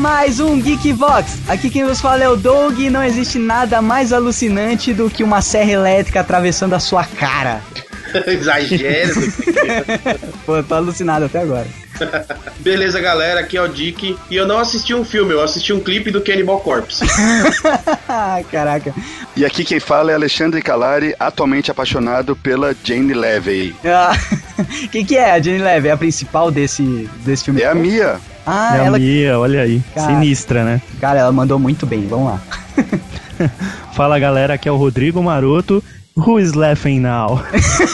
mais um Geek Vox. Aqui quem vos fala é o Doug e não existe nada mais alucinante do que uma serra elétrica atravessando a sua cara. Exagero. Pô, tô alucinado até agora. Beleza, galera, aqui é o Dick. E eu não assisti um filme, eu assisti um clipe do Cannibal Corpse. Caraca. E aqui quem fala é Alexandre Calari, atualmente apaixonado pela Jane Levy. Ah, Quem que é a Jenny Leve? É a principal desse, desse filme? É a Mia. Ah, é ela. a Mia, olha aí. Cara. Sinistra, né? Cara, ela mandou muito bem. Vamos lá. Fala galera, aqui é o Rodrigo Maroto. Who is laughing now?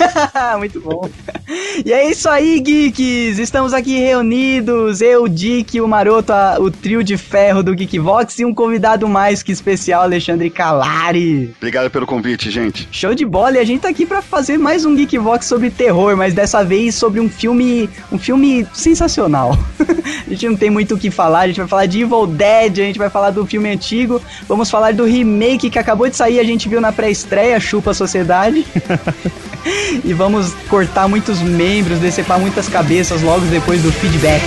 Muito bom. E é isso aí, geeks! Estamos aqui reunidos, eu, o Dick, o Maroto, a- o trio de ferro do Geekvox e um convidado mais que especial, Alexandre Calari. Obrigado pelo convite, gente. Show de bola, e a gente tá aqui pra fazer mais um Geekvox sobre terror, mas dessa vez sobre um filme, um filme sensacional. a gente não tem muito o que falar, a gente vai falar de Evil Dead, a gente vai falar do filme antigo, vamos falar do remake que acabou de sair, a gente viu na pré-estreia, Chupa a Sociedade. e vamos cortar muitos membros, decepar muitas cabeças logo depois do feedback.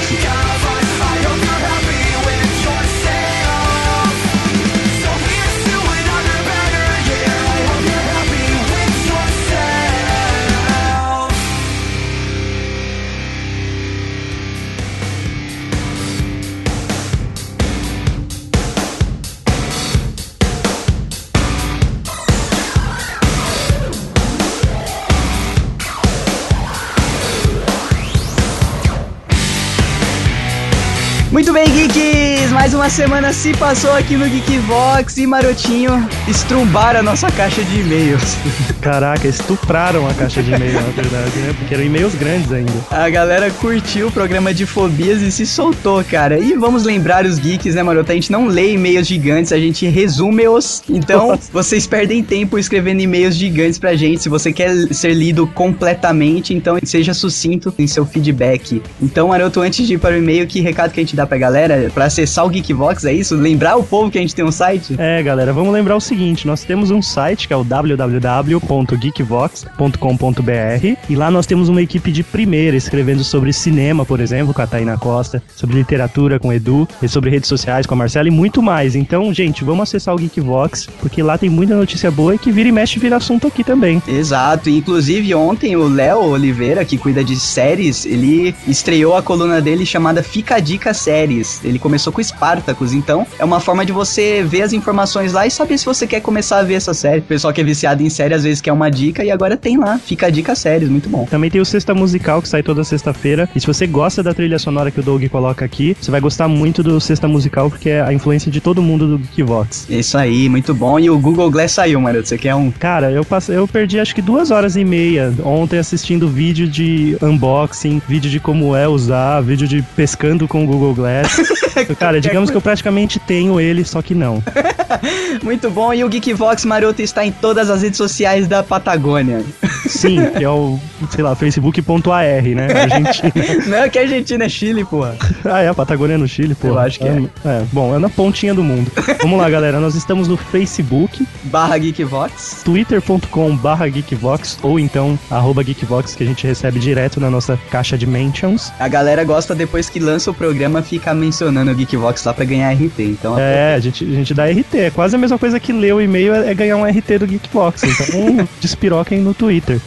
Uma semana se passou aqui no Geekvox e Marotinho estrumbaram a nossa caixa de e-mails. Caraca, estupraram a caixa de e-mail, na verdade, né? Porque eram e-mails grandes ainda. A galera curtiu o programa de fobias e se soltou, cara. E vamos lembrar os geeks, né, Maroto? A gente não lê e-mails gigantes, a gente resume-os. Então, vocês perdem tempo escrevendo e-mails gigantes pra gente. Se você quer ser lido completamente, então seja sucinto em seu feedback. Então, Maroto, antes de ir para o e-mail, que recado que a gente dá pra galera? Pra acessar o Geekvox, é isso? Lembrar o povo que a gente tem um site? É, galera, vamos lembrar o seguinte: nós temos um site que é o www.geekvox.com.br e lá nós temos uma equipe de primeira escrevendo sobre cinema, por exemplo, com a Taina Costa, sobre literatura com o Edu, e sobre redes sociais com a Marcela e muito mais. Então, gente, vamos acessar o Geekvox, porque lá tem muita notícia boa e que vira e mexe vira assunto aqui também. Exato, inclusive ontem o Léo Oliveira, que cuida de séries, ele estreou a coluna dele chamada Fica a Dica Séries. Ele começou com Spartacus, então é uma forma de você ver as informações lá e saber se você quer começar a ver essa série. O pessoal que é viciado em série às vezes quer uma dica e agora tem lá, Fica a Dica Séries, muito bom. Também tem o Sexta Musical, que sai toda sexta-feira. E se você gosta da trilha sonora que o Doug coloca aqui, você vai gostar muito do Sexta Musical, porque é a influência de todo mundo do Geekvox. Isso aí, muito bom. E o Google Glass saiu, mano. Você quer um. Cara, eu, passei, eu perdi acho que duas horas e meia ontem assistindo vídeo de unboxing, vídeo de como é usar, vídeo de pescando com o Google Glass. Cara, digamos que eu praticamente tenho ele, só que não. Muito bom. E o Geekvox Maroto está em todas as redes sociais da Patagônia. Sim, que é o, sei lá, facebook.ar, né? Argentina. Não é que a Argentina é Chile, porra. Ah, é, a Patagônia é no Chile, pô. Eu acho que é. É, bom, é na pontinha do mundo. Vamos lá, galera, nós estamos no Facebook, Barra Geekvox. twitter.com barra geekvox ou então arroba geekvox que a gente recebe direto na nossa caixa de mentions. A galera gosta depois que lança o programa ficar mencionando o Geekvox lá pra ganhar RT. Então, É, a gente, a gente dá RT. É quase a mesma coisa que ler o e-mail é, é ganhar um RT do Geekbox. Então, despiroquem no Twitter.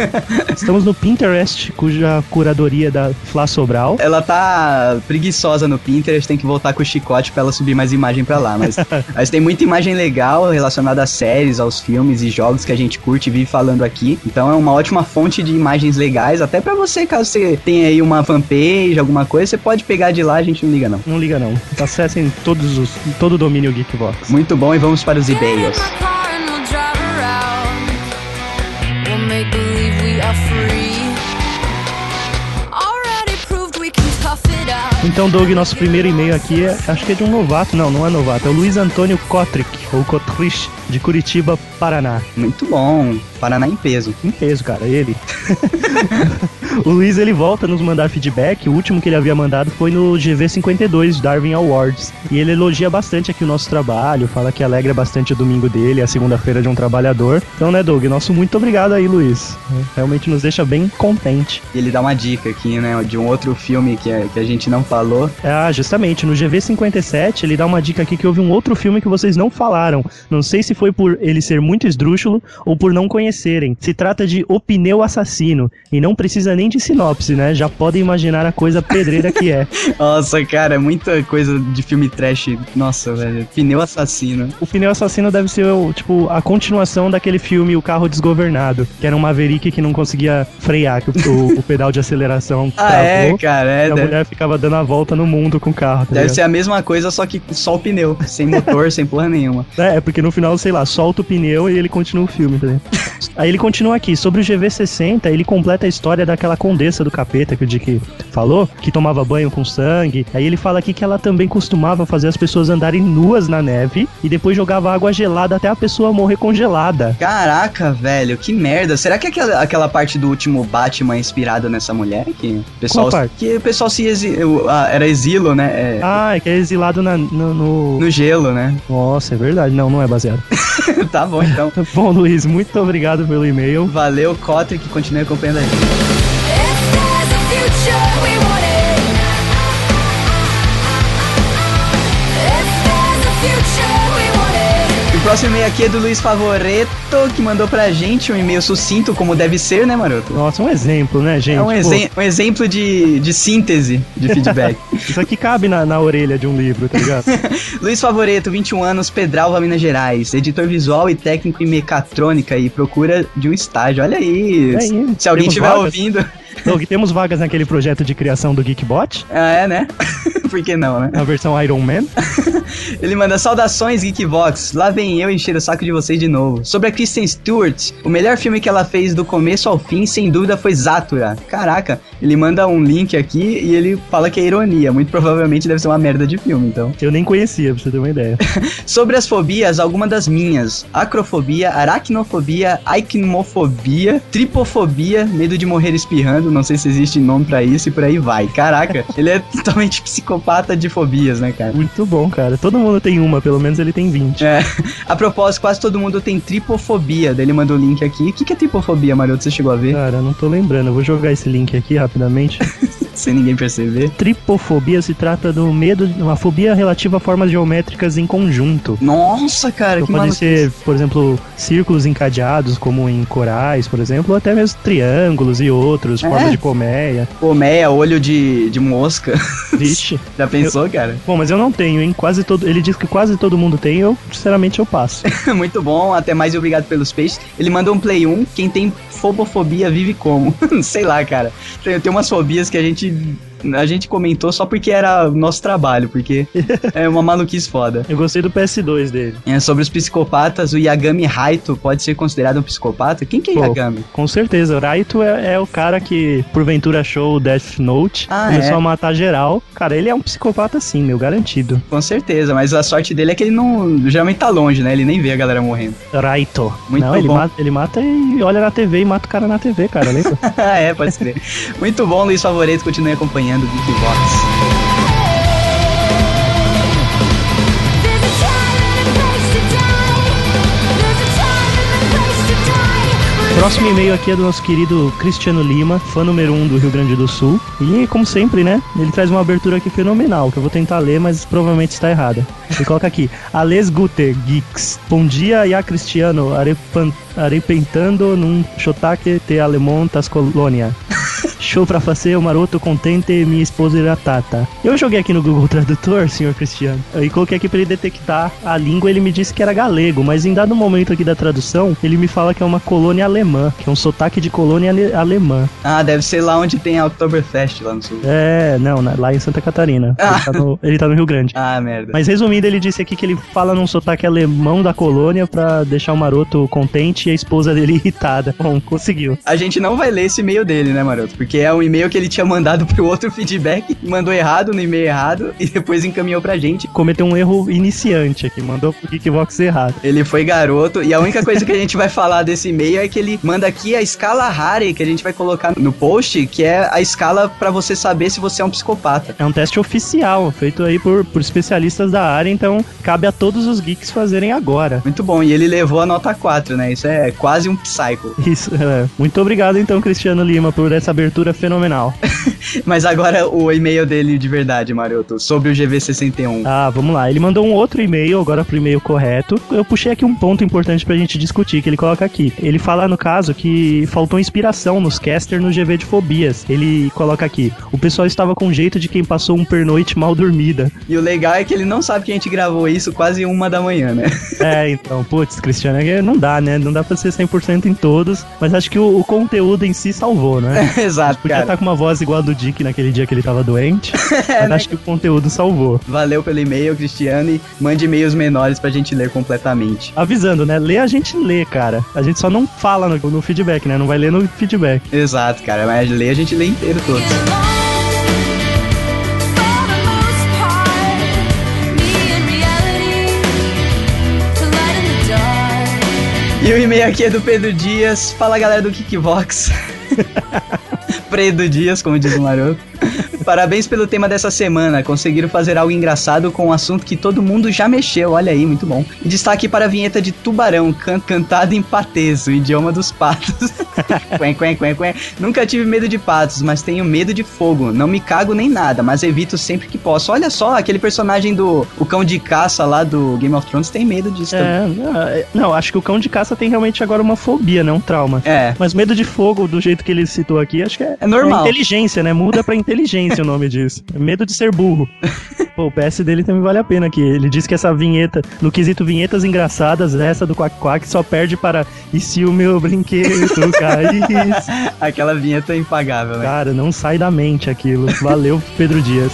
Estamos no Pinterest, cuja curadoria é da Flá Sobral. ela tá preguiçosa no Pinterest, tem que voltar com o chicote pra ela subir mais imagem pra lá. Mas, mas tem muita imagem legal relacionada às séries, aos filmes e jogos que a gente curte e vive falando aqui. Então é uma ótima fonte de imagens legais, até pra você, caso você tenha aí uma fanpage, alguma coisa, você pode pegar de lá, a gente não liga não. Não liga não. Acessem todos os, todo o domínio Geekbox. Muito bom, e vamos para os e-mails. Então, Doug, nosso primeiro e-mail aqui é, acho que é de um novato. Não, não é novato. É o Luiz Antônio Kotrick, ou Kotrich, de Curitiba, Paraná. Muito bom, Paraná em peso. Em peso, cara, ele. O Luiz ele volta a nos mandar feedback. O último que ele havia mandado foi no GV52 Darwin Awards. E ele elogia bastante aqui o nosso trabalho, fala que alegra bastante o domingo dele, a segunda-feira de um trabalhador. Então, né, Doug, nosso muito obrigado aí, Luiz. Realmente nos deixa bem contente. E ele dá uma dica aqui, né, de um outro filme que, é- que a gente não falou. Ah, justamente, no GV57 ele dá uma dica aqui que houve um outro filme que vocês não falaram. Não sei se foi por ele ser muito esdrúxulo ou por não conhecerem. Se trata de O Pneu Assassino. E não precisa nem de sinopse, né? Já podem imaginar a coisa pedreira que é. Nossa, cara, muita coisa de filme trash. Nossa, velho. Pneu assassino. O Pneu Assassino deve ser, tipo, a continuação daquele filme O Carro Desgovernado, que era um Maverick que não conseguia frear, que o, o- pedal de aceleração Ah, é, cara. É, e a deve, mulher ficava dando a volta no mundo com o carro. Tá deve ligado? ser a mesma coisa, só que só o pneu. Sem motor, sem porra nenhuma. É, porque no final, sei lá, solta o pneu e ele continua o filme, tá? Aí ele continua aqui, sobre o GV60, ele completa a história daquela condessa do capeta que o Dick falou, que tomava banho com sangue. Aí ele fala aqui que ela também costumava fazer as pessoas andarem nuas na neve e depois jogava água gelada até a pessoa morrer congelada. Caraca, velho, que merda. Será que aquela, aquela parte do último Batman é inspirada nessa mulher? Que o pessoal? Que o pessoal se exi... ah, era exilo, né? É, Ah, é que é exilado na- no, no- No gelo, né? Nossa, é verdade. Não, não é baseado. tá bom, então. Bom, Luiz, muito obrigado pelo e-mail. Valeu, Cotter, que continue acompanhando a o próximo e-mail aqui é do Luiz Favoreto, que mandou pra gente um e-mail sucinto, como deve ser, né, maroto? Nossa, um exemplo, né, gente? É um, exem- um exemplo de, de síntese de feedback. Isso aqui cabe na, na orelha de um livro, tá ligado? Luiz Favoreto, 21 anos, Pedralva, Minas Gerais. Editor visual e técnico em mecatrônica e procura de um estágio. Olha aí. É aí, Se alguém estiver ouvindo. Doug, temos vagas naquele projeto de criação do Geekbot, Ah, é, né? Por que não, né? na versão Iron Man. Ele manda saudações, Geekvox. Lá vem eu encher o saco de vocês de novo. Sobre a Kristen Stewart, o melhor filme que ela fez do começo ao fim, sem dúvida, foi Zatura. Caraca, ele manda um link aqui e ele fala que é ironia. Muito provavelmente deve ser uma merda de filme, então. Eu nem conhecia, pra você ter uma ideia. Sobre as fobias, algumas das minhas: acrofobia, aracnofobia, aikmofobia, tripofobia, medo de morrer espirrando. Não sei se existe nome pra isso e por aí vai. Caraca, ele é totalmente psicopata de fobias, né, cara? Muito bom, cara. Todo mundo tem uma, pelo menos ele tem 20. É. A propósito, quase todo mundo tem tripofobia. Daí ele mandou o link aqui. O que, que é tripofobia, Maroto? Você chegou a ver? Cara, eu não tô lembrando. Eu vou jogar esse link aqui rapidamente. Sem ninguém perceber. Tripofobia se trata do medo, uma fobia relativa a formas geométricas em conjunto. Nossa, cara, Então que podem ser, por exemplo, círculos encadeados, como em corais, por exemplo, ou até mesmo triângulos e outros, É? formas de colmeia. Colmeia, olho de, de mosca. Vixe. Já pensou, cara? Bom, mas eu não tenho, hein? Quase todo. Ele diz que quase todo mundo tem, eu, sinceramente, eu passo. Muito bom, até mais e obrigado pelos peixes. Ele mandou um Play 1. Quem tem fobofobia vive como? Sei lá, cara. Tem, tem umas fobias que a gente. 尽 A gente comentou só porque era o nosso trabalho, porque é uma maluquice foda. Eu gostei do PS2 dele. É, sobre os psikopatas, o Yagami Raito pode ser considerado um psicopata? Quem que é Pô, Yagami? Com certeza, o Raito é, é o cara que, porventura, achou o Death Note, Ah, começou é? a matar geral. Cara, ele é um psicopata sim, meu, garantido. Com certeza, mas a sorte dele é que ele não. Geralmente tá longe, né? Ele nem vê a galera morrendo. Raito. Muito Não, ele bom. mata, ele mata e olha na TV e mata o cara na TV, cara, lembra? é, pode crer. Muito bom, Luiz Favorito. Continue acompanhando o Geekbox. Próximo e-mail aqui é do nosso querido Cristiano Lima, fã número 1 um do Rio Grande do Sul. E, como sempre, né? Ele traz uma abertura aqui fenomenal, que eu vou tentar ler, mas provavelmente está errada. Ele coloca aqui: Ales Guter Geeks. Bom dia, ya Cristiano, arepan- arepentando num sotaque de alemão das colônia. Show pra fazer, o maroto contente, minha esposa irá tata. Eu joguei aqui no Google Tradutor, senhor Cristiano, e coloquei aqui pra ele detectar a língua, ele me disse que era galego, mas em dado momento aqui da tradução, ele me fala que é uma colônia alemã, que é um sotaque de colônia ale- alemã. Ah, deve ser lá onde tem a Oktoberfest lá no sul. É, não, lá em Santa Catarina. Ah. Ele, tá no, ele tá no Rio Grande. Ah, merda. Mas resumindo, ele disse aqui que ele fala num sotaque alemão da colônia pra deixar o maroto contente e a esposa dele irritada. Bom, conseguiu. A gente não vai ler esse e-mail dele, né, Maroto? Porque é um e-mail que ele tinha mandado pro outro feedback, mandou errado no e-mail errado e depois encaminhou pra gente. Cometeu um erro iniciante aqui, mandou pro Geekbox errado. Ele foi garoto e a única coisa que a gente vai falar desse e-mail é que ele manda aqui a escala Harry que a gente vai colocar no post, que é a escala pra você saber se você é um psicopata. É um teste oficial, feito aí por, por especialistas da área, então cabe a todos os geeks fazerem agora. Muito bom, e ele levou a nota 4, né? Isso é quase um psycho. Isso, é. Muito obrigado então, Cristiano Lima, por essa abertura fenomenal. Mas agora o e-mail dele de verdade, Maroto, sobre o GV61. Ah, vamos lá. Ele mandou um outro e-mail, agora pro e-mail correto. Eu puxei aqui um ponto importante pra gente discutir, que ele coloca aqui. Ele fala, no caso, que faltou inspiração nos caster no GV de fobias. Ele coloca aqui, o pessoal estava com jeito de quem passou um pernoite mal dormida. E o legal é que ele não sabe que a gente gravou isso quase uma da manhã, né? É, então, putz, Cristiano, é não dá, né? Não dá pra ser 100% em todos, mas acho que o, o conteúdo em si salvou, né? Exato, Podia cara. estar com uma voz igual a do Dick naquele dia que ele tava doente, mas acho que o conteúdo salvou. Valeu pelo e-mail, Cristiano, e mande e-mails menores pra gente ler completamente. Avisando, né? Lê a gente lê, cara. A gente só não fala no, no feedback, né? Não vai ler no feedback. Exato, cara, mas ler a gente lê inteiro todos. E o e-mail aqui é do Pedro Dias. Fala galera do Kickbox. Pedro Dias, como diz o maroto. Parabéns pelo tema dessa semana. Conseguiram fazer algo engraçado com um assunto que todo mundo já mexeu. Olha aí, muito bom. E destaque para a vinheta de Tubarão, can cantada em patês, o idioma dos patos. quen, quen, quen, quen. Nunca tive medo de patos, mas tenho medo de fogo. Não me cago nem nada, mas evito sempre que posso. Olha só, aquele personagem do o cão de caça lá do Game of Thrones tem medo disso também. É, não, é- não, acho que o cão de caça tem realmente agora uma fobia, né? Um trauma. É. Mas medo de fogo, do jeito que ele citou aqui, acho que é, É normal. é inteligência, né? Muda pra inteligência o nome disso. É medo de ser burro. Pô, o PS dele também vale a pena aqui. Ele diz que essa vinheta, no quesito vinhetas engraçadas, essa do Quack Quack só perde para E se o meu brinquedo caísse? Aquela vinheta é impagável, né? Cara, não sai da mente aquilo. Valeu, Pedro Dias.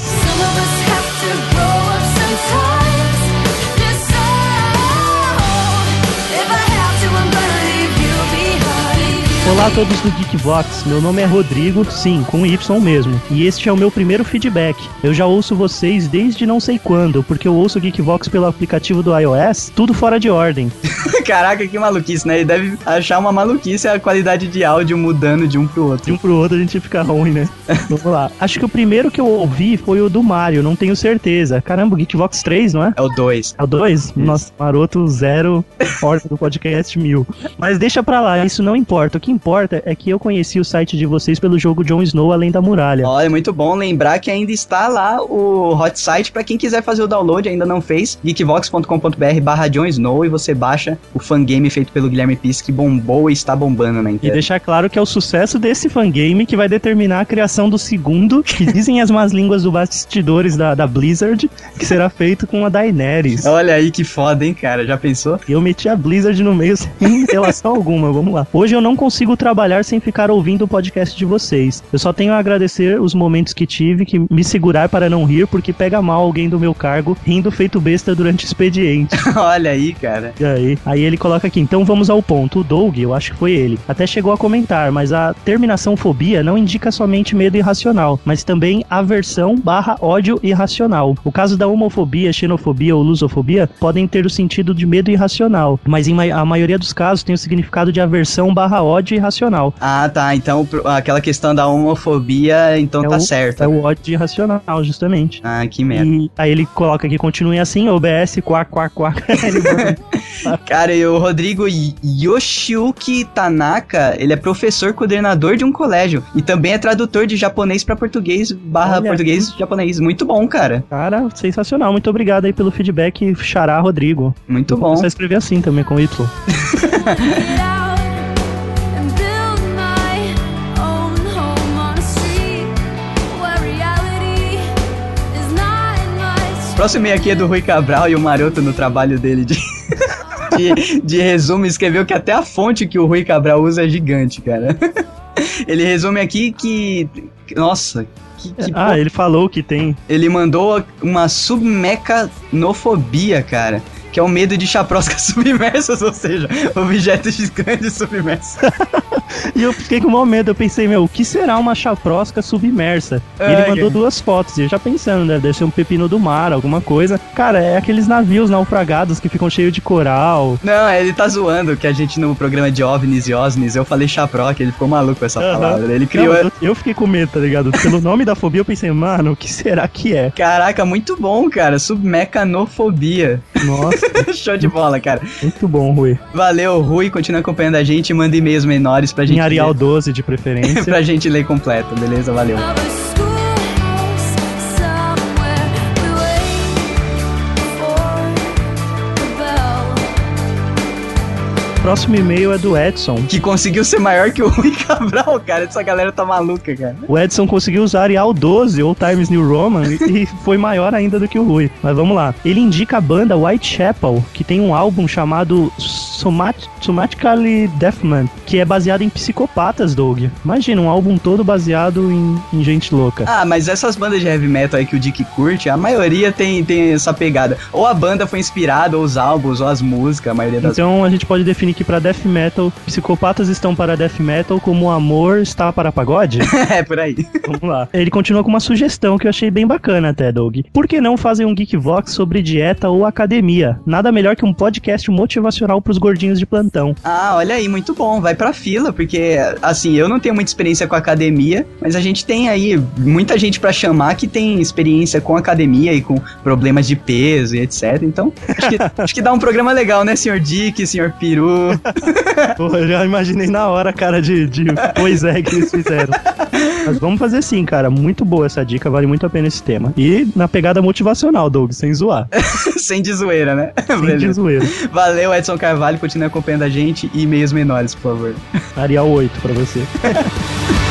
Olá a todos do Geekbox, meu nome é Rodrigo, sim, com Y mesmo, e este é o meu primeiro feedback. Eu já ouço vocês desde não sei quando, porque eu ouço o Geekbox pelo aplicativo do iOS, tudo fora de ordem. Caraca, que maluquice, né? Ele deve achar uma maluquice a qualidade de áudio mudando de um pro De outro. um pro outro a gente fica ruim, né? Vamos lá. Acho que o primeiro que eu ouvi foi o do Mario, não tenho certeza. Caramba, o Geekbox 3, não é? É o 2. É o 2? Nossa, maroto zero, porta do podcast mil. Mas deixa pra lá, isso não importa. O que importa é que eu conheci o site de vocês pelo jogo Jon Snow Além da Muralha. Olha, muito bom lembrar que ainda está lá o hot site pra quem quiser fazer o download, ainda não fez, geekvox.com.br barra Jon Snow e você baixa o fangame feito pelo Guilherme Pisse que bombou e está bombando na E internet. deixar claro que é o sucesso desse fangame que vai determinar a criação do segundo, que dizem as más línguas do bastidores da, da Blizzard, que será feito com a Daenerys. Olha aí que foda, hein, cara? Já pensou? Eu meti a Blizzard no meio sem relação alguma, vamos lá. Hoje eu não consigo trabalhar sem ficar ouvindo o podcast de vocês. Eu só tenho a agradecer os momentos que tive, que me segurar para não rir, porque pega mal alguém do meu cargo rindo feito besta durante o expediente. Olha aí, cara. E aí? Aí ele coloca aqui, então vamos ao ponto. O Doug, eu acho que foi ele, até chegou a comentar, mas a terminação fobia não indica somente medo irracional, mas também aversão barra ódio irracional. O caso da homofobia, xenofobia ou lusofobia podem ter o sentido de medo irracional, mas em ma- a maioria dos casos tem o significado de aversão barra ódio irracional. Ah, tá. Então aquela questão da homofobia, então É tá o- certo. É o ódio irracional, justamente. Ah, que merda. E aí ele coloca aqui, continue assim, OBS, quack. Ele bota- Cara, e o Rodrigo Yoshiuki Tanaka, ele é professor coordenador de um colégio e também é tradutor de japonês pra português barra Olha. português japonês. Muito bom, cara. Cara, sensacional. Muito obrigado aí pelo feedback, Xará Rodrigo. Muito Eu bom. a escrever assim também, com Y. Próximo e-mail aqui é do Rui Cabral e o Maroto no trabalho dele de, de, de resumo escreveu que até a fonte que o Rui Cabral usa é gigante, cara. Ele resume aqui que. Nossa, que, que ah, ele falou que tem. Ele mandou uma submecanofobia, cara. Que é o medo de chaproscas submersas, ou seja, objetos gigantes submersos. E eu fiquei com maior medo. Eu pensei, meu, o que será uma chaprosca submersa? E ele mandou duas fotos. E eu já pensando, né? Deve ser um pepino do mar, alguma coisa. Cara, é aqueles navios naufragados que ficam cheios de coral. Não, ele tá zoando que a gente no programa de OVNIs e OSNIs, eu falei chaproque, ele ficou maluco com essa Aham. palavra. Ele criou. Não, eu, fiquei com medo, tá ligado? Pelo nome da fobia, eu pensei, mano, o que será que é? Caraca, muito bom, cara. Submecanofobia. Nossa, Show de bola, cara. muito bom, Rui. Valeu, Rui. Continua acompanhando a gente manda e-mails menores pra gente. Em Arial ler, 12, de preferência. pra gente ler completo, beleza? Valeu. Próximo e-mail é do Edson. Que conseguiu ser maior que o Rui Cabral, cara. Essa galera tá maluca, cara. O Edson conseguiu usar Arial 12 ou Times New Roman e foi maior ainda do que o Rui. Mas vamos lá. Ele indica a banda Whitechapel, que tem um álbum chamado Somat Somatically Deafman, que é baseado em psicopatas, Doug. Imagina, um álbum todo baseado em, em gente louca. Ah, mas essas bandas de heavy metal aí que o Dick curte, a maioria tem, tem essa pegada. Ou a banda foi inspirada, ou os álbuns, ou as músicas, a maioria das Então a gente pode definir que para death metal, psicopatas estão para death metal como o amor está para pagode? é, por aí. Vamos lá. Ele continua com uma sugestão que eu achei bem bacana até, Doug. Por que não fazer um Geekvox sobre dieta ou academia? Nada melhor que um podcast motivacional pros gordinhos de plantão. Ah, olha aí, muito bom. Vai pra fila, porque, assim, eu não tenho muita experiência com academia, mas a gente tem aí muita gente pra chamar que tem experiência com academia e com problemas de peso e etc. Então, acho que, acho que dá um programa legal, né, senhor Dick, senhor Peru? Pô, eu já imaginei na hora a cara de, de pois é que eles fizeram. Mas vamos fazer sim, cara. Muito boa essa dica, vale muito a pena esse tema. E na pegada motivacional, Doug, sem zoar. Sem de zoeira, né? Sem de zoeira. Valeu, Edson Carvalho, continue acompanhando a gente e e-mails menores, por favor. Arial 8 pra você.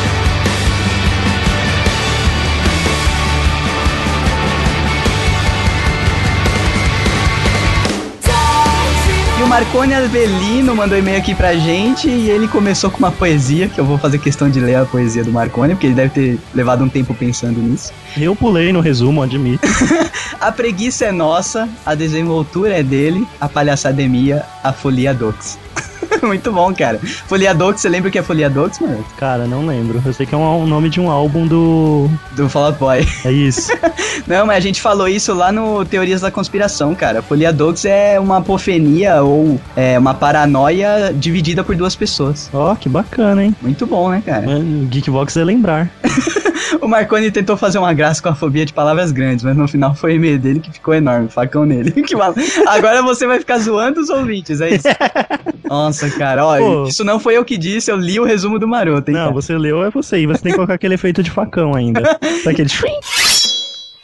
Marcone Avelino mandou e-mail aqui pra gente e ele começou com uma poesia, que eu vou fazer questão de ler a poesia do Marcone, porque ele deve ter levado um tempo pensando nisso. Eu pulei no resumo, admito. A preguiça é nossa, a desenvoltura é dele, a palhaçademia, a folia dox. Muito bom, cara. Folia dox, você lembra o que é folia dox, mano? Cara, não lembro. Eu sei que é um, um nome de um álbum do. Do Fall Out Boy. É isso. Não, mas a gente falou isso lá no Teorias da Conspiração, cara. Folia dox é uma apofenia ou é uma paranoia dividida por duas pessoas. Ó, que bacana, hein? Muito bom, né, cara? Mano, Geekbox é lembrar. O Marconi tentou fazer uma graça com a fobia de palavras grandes, mas no final foi o e-mail dele que ficou enorme, facão nele. Que mal- Agora você vai ficar zoando os ouvintes, é isso? Nossa, cara, ó, Pô. isso não foi eu que disse, eu li o resumo do Maroto, hein, Não, cara? você leu, é você. E você tem que colocar aquele efeito de facão ainda. Daquele.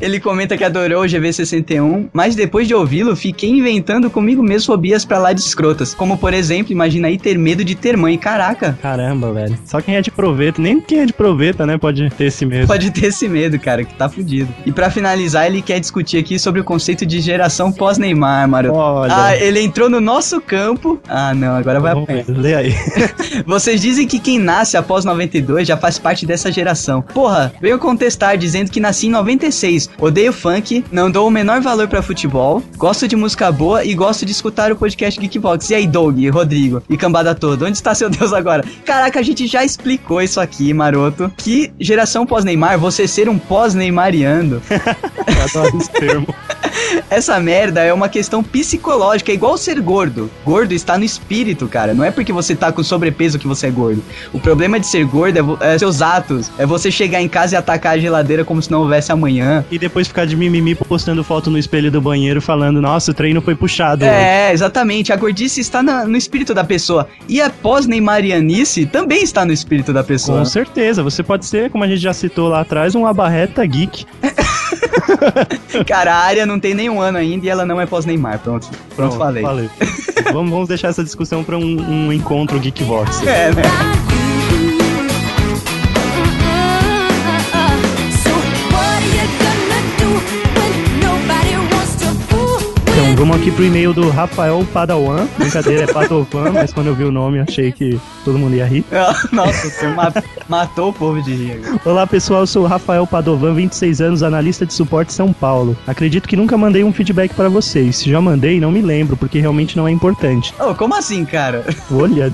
Ele comenta que adorou o GV61, mas depois de ouvi-lo, fiquei inventando comigo mesmo fobias pra lá de escrotas. Como, por exemplo, imagina aí ter medo de ter mãe. Caraca, Caramba, velho. Só quem é de proveta, nem quem é de proveta, né, pode ter esse medo. pode ter esse medo, cara, que tá fudido. E pra finalizar, ele quer discutir aqui sobre o conceito de geração pós-Neymar, Maroto. Olha. Ah, ele entrou no nosso campo. Ah, não, agora vai Vamos apanhar. Lê aí. Vocês dizem que quem nasce após 92 já faz parte dessa geração. Porra, veio contestar dizendo que nasci em 96, odeio funk, não dou o menor valor pra futebol, gosto de música boa e gosto de escutar o podcast Geekbox. E aí, Doug, Rodrigo e cambada toda, onde está seu Deus agora? Caraca, a gente já explicou isso aqui, maroto. Que geração pós-Neymar, você ser um adoro esse termo. Essa merda é uma questão psicológica, é igual ser gordo. Gordo está no espírito, cara. Não é porque você tá com sobrepeso que você é gordo. O problema de ser gordo é, é seus atos. É você chegar em casa e atacar a geladeira como se não houvesse amanhã. E depois ficar de mimimi postando foto no espelho do banheiro falando, nossa, o treino foi puxado. hoje." É, exatamente. A gordice está na- no espírito da pessoa. E a pós-neymarianice também está no espírito da pessoa. Com certeza, você pode ser, como a gente já citou lá atrás, um abarreta geek. Cara, a área não tem nenhum ano ainda e ela não é pós-Neymar. Pronto, pronto, falei. vamos, vamos deixar essa discussão para um, um encontro Geekvox. É, né? Vamos aqui pro e-mail do Rafael Padawan. Brincadeira, é Padovan, mas quando eu vi o nome achei que todo mundo ia rir. Nossa, você ma- matou o povo de rir. Olá pessoal, eu sou o Rafael Padovan, 26 anos, analista de suporte São Paulo. Acredito que nunca mandei um feedback pra vocês. Se já mandei, não me lembro, porque realmente não é importante. Ô, como assim, cara? Olha,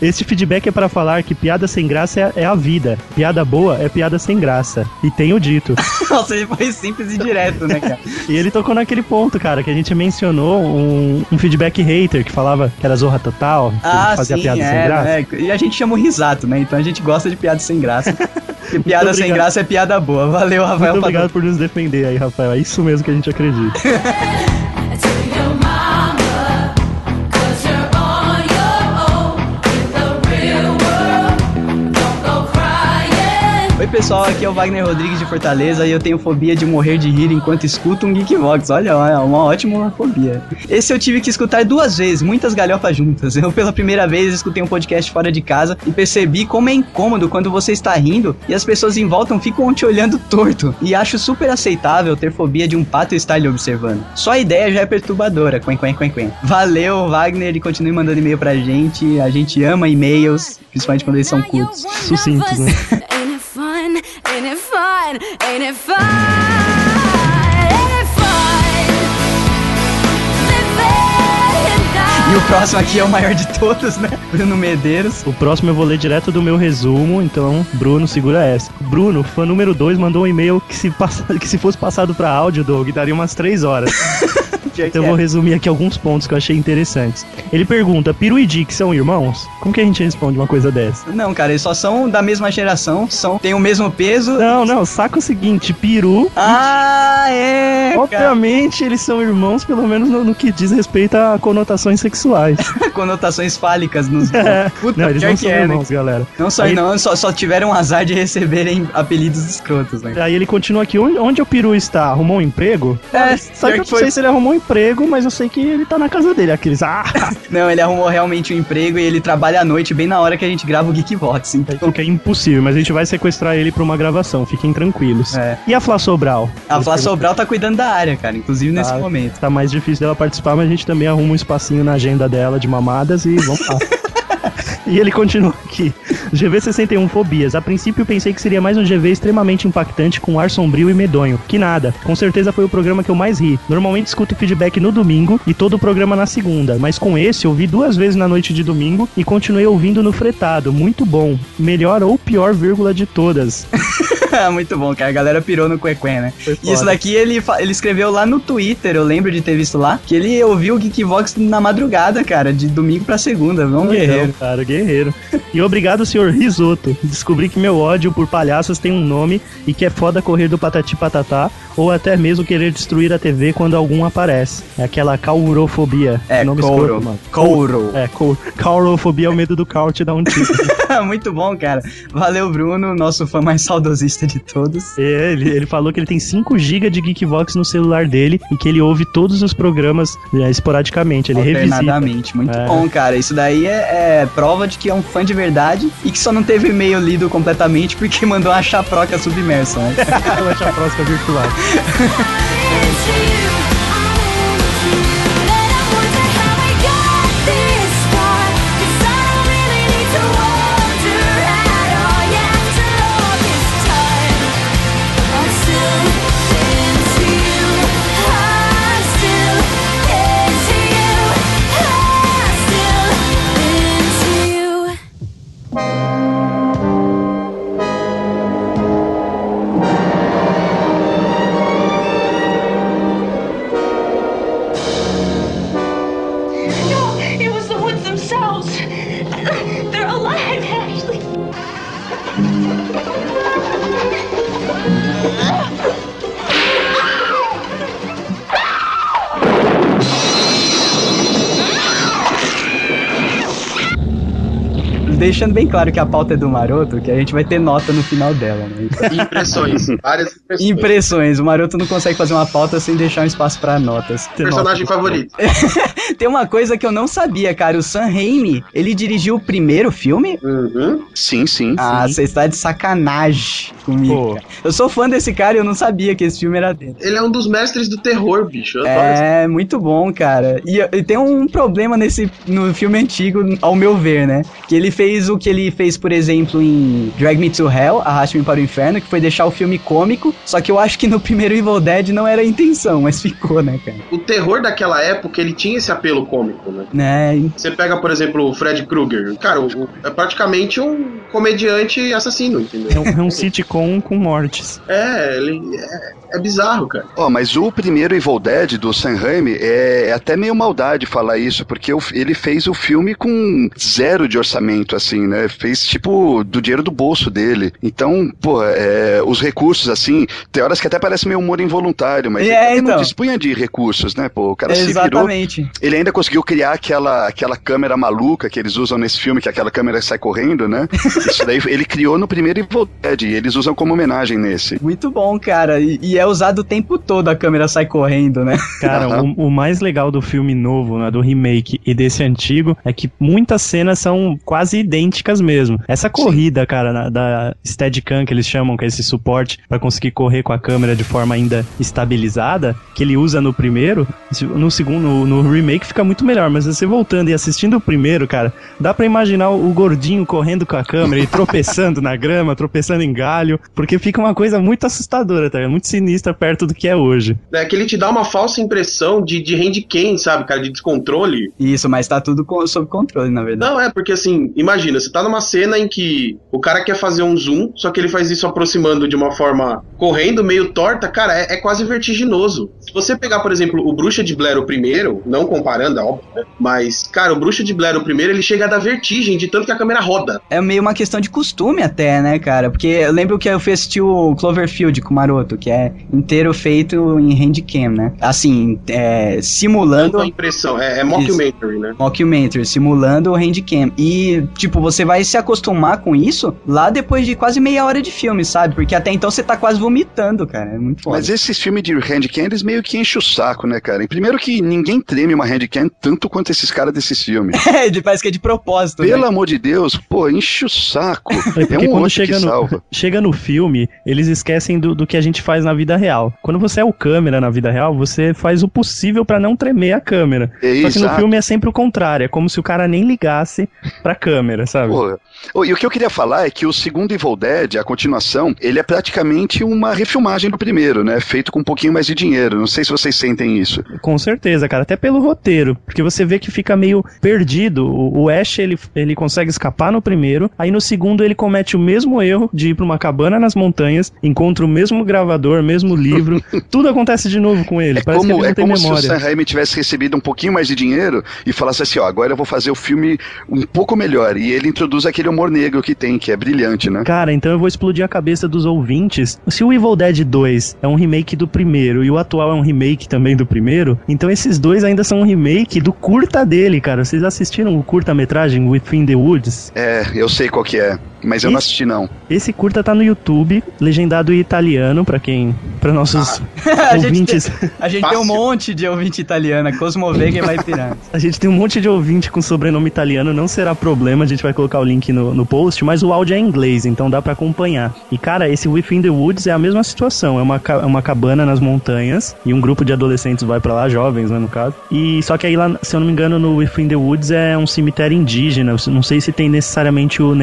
esse feedback é pra falar que piada sem graça é, é a vida. Piada boa é piada sem graça. E tenho dito. Nossa, ele foi simples e direto, né, cara? E ele tocou naquele ponto, cara, que a gente mencionou um, um feedback hater que falava que era zorra total, que Ah, fazia sim, piada sem é, graça. né? E a gente chama o risato, né? Então a gente gosta de piada sem graça. Porque piada sem graça é piada boa. Valeu, Rafael Muito obrigado por nos defender aí, Rafael. É isso mesmo que a gente acredita. pessoal, aqui é o Wagner Rodrigues de Fortaleza e eu tenho fobia de morrer de rir enquanto escuto um Geekvox. Olha, é uma ótima fobia. Esse eu tive que escutar duas vezes, muitas galhofas juntas. Eu, pela primeira vez, escutei um podcast fora de casa e percebi como é incômodo quando você está rindo e as pessoas em volta ficam te olhando torto. E acho super aceitável ter fobia de um pato estar lhe observando. Só a ideia já é perturbadora. Quen, quen, quen, quen. Valeu, Wagner, e continue mandando e-mail pra gente. A gente ama e-mails, principalmente quando eles são curtos. Sucintos, né? fun? Ain't it fun? Ain't it fun? Living and E o próximo aqui é o maior de todos, né? Bruno Medeiros. O próximo eu vou ler direto do meu resumo, então Bruno segura essa. Bruno, fã número 2, mandou um e-mail que se, passa- que se fosse passado pra áudio, Doug, daria umas 3 horas. Então eu vou resumir aqui alguns pontos que eu achei interessantes. Ele pergunta: Peru e Dick são irmãos? Como que a gente responde uma coisa dessa? Não, cara, eles só são da mesma geração, são, têm o mesmo peso. Não, não, saca o seguinte: Peru. Ah, é! cara. Obviamente eles são irmãos, pelo menos no, no que diz respeito a conotações sexuais. Conotações fálicas nos. Puta, não, eles não são é, né? irmãos, galera. Não só, Aí- não, só, só tiveram azar de receberem apelidos escrotos, né? Aí ele continua aqui: onde, onde o Peru está? Arrumou um emprego? É, Sabe pior que eu não foi. sei se ele arrumou um emprego, mas eu sei que ele tá na casa dele. Aqueles, ah, Não, ele arrumou realmente um emprego e ele trabalha à noite, bem na hora que a gente grava o Geekvox. Então, que é impossível, mas a gente vai sequestrar ele pra uma gravação, fiquem tranquilos. É. E a Flá Sobral? a Flá Sobral tá cuidando da área, cara, inclusive nesse Tá. momento. Tá mais difícil dela participar, mas a gente também arruma um espacinho na agenda dela de mamadas e vamos lá. E ele continua aqui. GV61 Fobias. A princípio pensei que seria mais um GV extremamente impactante com ar sombrio e medonho. Que nada. Com certeza foi o programa que eu mais ri. Normalmente escuto feedback no domingo e todo o programa na segunda. Mas com esse eu vi duas vezes na noite de domingo e continuei ouvindo no fretado. Muito bom. Melhor ou pior vírgula de todas. Muito bom, cara. A galera pirou no Cuequé, né? E isso daqui ele, ele escreveu lá no Twitter, eu lembro de ter visto lá, que ele ouviu o Geekvox na madrugada, cara, de domingo pra segunda. Vamos, guerreiro. Então, cara, guerreiro. E obrigado, senhor Risoto. Descobri que meu ódio por palhaços tem um nome e que é foda correr do patati patatá ou até mesmo querer destruir a TV quando algum aparece. É aquela caurofobia. É, nome couro. mano. Couro. É, couro. Caurofobia é o medo do caur te dar um tiro. Muito bom, cara. Valeu, Bruno, nosso fã mais saudosista de todos. É, ele, ele falou que ele tem 5 GB de Geekvox no celular dele e que ele ouve todos os programas é, esporadicamente. Ele revisita. Alternadamente. Muito É. bom, cara. Isso daí é, é prova de que é um fã de verdade e que só não teve e-mail lido completamente porque mandou uma chaproca submersa, né? Te próxima virtual. I miss you. Deixando bem claro que a pauta é do Maroto, que a gente vai ter nota no final dela, né? Então, Impressões, várias impressões. impressões. O Maroto não consegue fazer uma pauta sem deixar um espaço pra notas. Personagem favorito. Tem uma coisa que eu não sabia, cara. O Sam Raimi, ele dirigiu o primeiro filme? Uhum. Sim, sim. Ah, você está de sacanagem comigo. Pô. Eu sou fã desse cara e eu não sabia que esse filme era dele. Ele é um dos mestres do terror, bicho. Eu É, muito bom, cara. E, e tem um problema nesse no filme antigo, ao meu ver, né? Que ele fez o que ele fez, por exemplo, em Drag Me to Hell, Arraste-me para o Inferno, que foi deixar o filme cômico. Só que eu acho que no primeiro Evil Dead não era a intenção, mas ficou, né, cara? O terror daquela época, ele tinha esse apelo cômico, né? Né? Você pega, por exemplo, o Fred Krueger. Cara, o- o- é praticamente um comediante assassino, entendeu? É um, é um sitcom com mortes. É, ele é, é bizarro, cara. Ó, mas o primeiro Evil Dead do Sam Raimi é, é até meio maldade falar isso, porque o- ele fez o filme com zero de orçamento, assim, né? Fez tipo do dinheiro do bolso dele. Então, pô, é, os recursos, assim, tem horas que até parece meio humor involuntário, mas É, ele não então. dispunha de recursos, né? Pô, o cara se virou. Exatamente. Ele ainda conseguiu criar aquela, aquela câmera maluca que eles usam nesse filme, que é aquela câmera que sai correndo, né? Isso daí ele criou no primeiro Evil Dead, e eles usam como homenagem nesse. Muito bom, cara. E, e é usado o tempo todo, a câmera sai correndo, né? Cara, o, o mais legal do filme novo, né, do remake e desse antigo, é que muitas cenas são quase idênticas mesmo. Essa corrida, cara, na- da Steadicam, que eles chamam, que é esse suporte pra conseguir correr com a câmera de forma ainda estabilizada, que ele usa no primeiro, no segundo, no, no remake fica muito melhor, mas você voltando e assistindo o primeiro, cara, dá pra imaginar o gordinho correndo com a câmera e tropeçando na grama, tropeçando em galho, porque fica uma coisa muito assustadora, tá? ligado? Muito sinistra perto do que é hoje. É que ele te dá uma falsa impressão de, de handcam, sabe, cara, de descontrole. Isso, mas tá tudo com- sob controle, na verdade. Não, é porque assim, imagina, você tá numa cena em que o cara quer fazer um zoom, só que ele faz isso aproximando de uma forma correndo, meio torta, cara, é, é quase vertiginoso. Se você pegar, por exemplo, o Bruxa de Blair o primeiro, não comparando, é óbvio, né? Mas, cara, o Bruxa de Blair o primeiro, ele chega a dar vertigem de tanto que a câmera roda. É meio uma questão de costume até, né, cara? Porque eu lembro que eu fui assistir o Cloverfield com o Maroto, que é inteiro feito em handcam, né? Assim, é, simulando... Tanto a impressão, é, é mockumentary, né? Mockumentary, simulando o handcam. E, tipo, você vai se acostumar com isso lá depois de quase meia hora de filme, sabe? Porque até então você tá quase vomitando, cara. É muito foda. Mas esses filmes de handcam, eles meio que enchem o saco, né, cara? E primeiro que ninguém treme uma handcam tanto quanto esses caras desses filmes. É, de- parece que é de propósito, Pelo né? amor de Deus, pô, enche o saco. É É um quando chega que no, salva. chega no filme, eles esquecem do, do que a gente faz na vida real. Quando você é o câmera na vida real, você faz o possível pra não tremer a câmera. É, Só que no filme é sempre o contrário, é como se o cara nem ligasse pra câmera, sabe? Porra. Ô, E o que eu queria falar é que o segundo Evil Dead, a continuação, ele é praticamente uma refilmagem do primeiro, né? Feito com um pouquinho mais de dinheiro. Não sei se vocês sentem isso. Com certeza, cara, até pelo roteiro, porque você vê que fica meio perdido. O, Ash, ele, ele consegue escapar no primeiro, aí no segundo ele comete o mesmo erro de ir pra uma cabana nas montanhas, encontra o mesmo gravador, mesmo livro, tudo acontece de novo com ele. É Parece que como, ele não é tem como se o. Sam Raimi tivesse recebido um pouquinho mais de dinheiro e falasse assim, ó, agora eu vou fazer o filme um pouco melhor. E ele introduz aquele humor negro que tem, que é brilhante, né? Cara, então eu vou explodir a cabeça dos ouvintes. Se o Evil Dead 2 é um remake do primeiro e o atual é um remake também do primeiro, então esses dois ainda são um remake do curta dele, cara. Vocês assistiram o curta-metragem Within the Woods? É, eu sei qual que é, mas eu não assisti não. Esse curta tá no YouTube, legendado em italiano pra quem, para nossos a gente, ouvintes. tem, a gente tem um monte de ouvinte italiana, Cosmo Vega e vai pirando. A gente tem um monte de ouvinte com sobrenome italiano, não será problema, a gente vai colocar o link no, no post, mas o áudio é em inglês, então dá pra acompanhar. E cara, esse Within the Woods é a mesma situação, é uma, é uma cabana nas montanhas e um grupo de adolescentes vai pra lá, jovens, né, no caso. E só que aí lá, se eu não me engano, no Within the Woods é um cemitério indígena, eu não sei se tem necessariamente o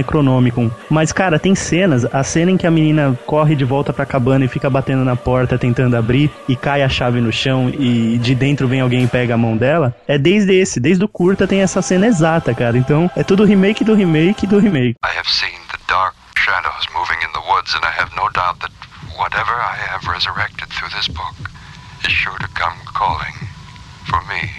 Mas cara, tem cenas, a cena em que a menina corre de volta pra cabana e fica batendo na porta tentando abrir e cai a chave no chão e de dentro vem alguém e pega a mão dela, é desde esse, desde o curta tem essa cena exata, cara. Então é tudo remake do remake do remake. I have seen the dark shadows moving in the woods, and I have no doubt that whatever I have resurrected through this book is sure to come calling for me.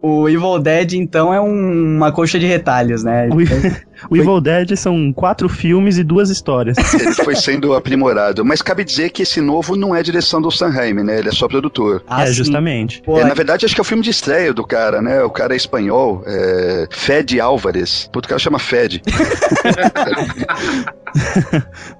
O Evil Dead, então, é um- uma coxa de retalhos, né? O, Evil Dead são quatro filmes e duas histórias. Ele foi sendo aprimorado. Mas cabe dizer que esse novo não é direção do Sam Raimi, né? Ele é só produtor. Ah, é, justamente. Pô, É, na verdade, acho que é o filme de estreia do cara, né? O cara é espanhol, é... Fed Álvares. Puto, o cara chama Fed.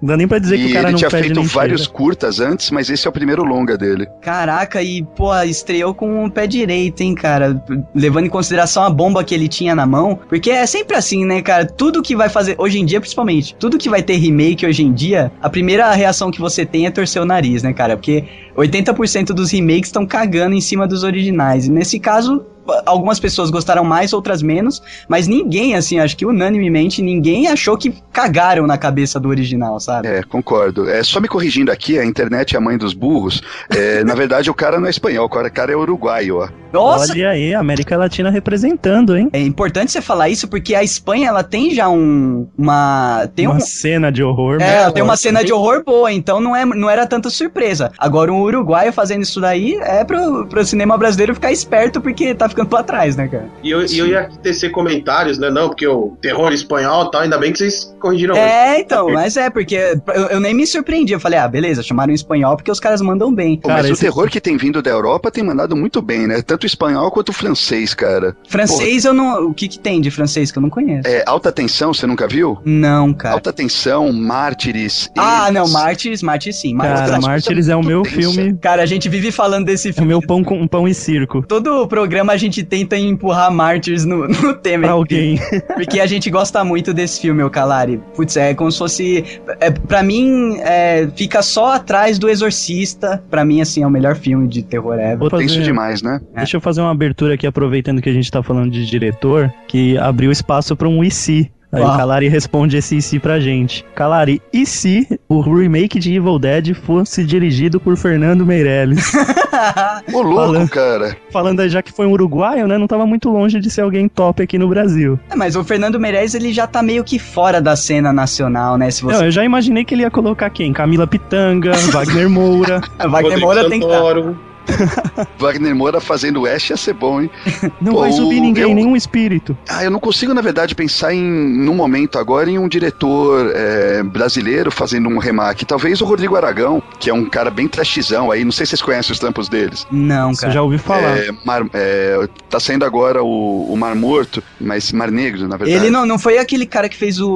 Não dá nem pra dizer que e o cara ele não tinha pede feito nem vários cheira. curtas antes, mas esse é o primeiro longa dele. Caraca, e, pô, estreou com o pé direito, hein, cara? Levando em consideração a bomba que ele tinha na mão. Porque é sempre assim, né, cara? Tudo que vai fazer, hoje em dia, principalmente, tudo que vai ter remake hoje em dia, a primeira reação que você tem é torcer o nariz, né, cara? Porque 80% dos remakes estão cagando em cima dos originais. E nesse caso. Algumas pessoas gostaram mais, outras menos, mas ninguém, assim, acho que unanimemente, ninguém achou que cagaram na cabeça do original, sabe? É, concordo. É, só me corrigindo aqui, a internet é a mãe dos burros. É, na verdade, o cara não é espanhol, o cara- é uruguaio, ó. Nossa, Olha aí, América Latina representando, hein? É importante você falar isso porque a Espanha ela tem já um uma tem uma um cena de horror. é, ela mas- tem uma cena de horror boa, então não, é, não era tanta surpresa. Agora, um uruguaio fazendo isso daí é pro, pro cinema brasileiro ficar esperto porque tá ficando pra trás, né, cara? E eu, e eu ia tecer comentários, né? Não, porque o terror espanhol e tal, ainda bem que vocês corrigiram. É, então, mas é, porque eu, eu nem me surpreendi. Eu falei, ah, beleza, chamaram em espanhol porque os caras mandam bem. Pô, Cara, mas esse- o terror que tem vindo da Europa tem mandado muito bem, né? Tanto o espanhol quanto o francês, cara. Francês eu não. O que que tem de francês que eu não conheço? É, alta tensão, você nunca viu? Não, cara. Alta tensão, mártires. Ah, eles- não, Mártires, Mártires sim. Mártires, Cara, Mártires é o meu tensa. filme. Cara, a gente vive falando desse É o filme. meu pão com pão e circo. Todo programa a gente tenta empurrar Mártires no, no tema. Pra alguém. Porque a gente gosta muito desse filme, o Calari. Putz, é como se fosse. É, pra mim, é, fica só atrás do Exorcista. Pra mim, assim, é o melhor filme de terror ever. Vou Tenso fazer- demais, né? Deixa eu fazer uma abertura aqui, aproveitando que a gente tá falando de diretor, que abriu espaço pra um se. Aí Calari responde esse e se pra gente. Calari, e se o remake de Evil Dead fosse dirigido por Fernando Meirelles? Ô, louco, Falando. cara. Falando aí, já que foi um uruguaio, né? Não tava muito longe de ser alguém top aqui no Brasil. É, mas o Fernando Meirelles, ele já tá meio que fora da cena nacional, né? Se Não, você. eu já imaginei que ele ia colocar quem? Camila Pitanga, Wagner Moura. Wagner Moura tem que tá. Wagner Moura fazendo Ash ia ser bom, hein? Não Pô, vai subir ninguém, eu- nenhum espírito. Ah, eu não consigo, na verdade, pensar em, num momento agora, em um diretor é, brasileiro fazendo um remake. Talvez o Rodrigo Aragão, que é um cara bem trashzão aí, não sei se vocês conhecem os trampos deles. Não, Você cara. já ouviu falar. É, Mar- é, tá saindo agora o, o Mar Morto, mas Mar Negro, na verdade. Ele não, não foi aquele cara que fez o,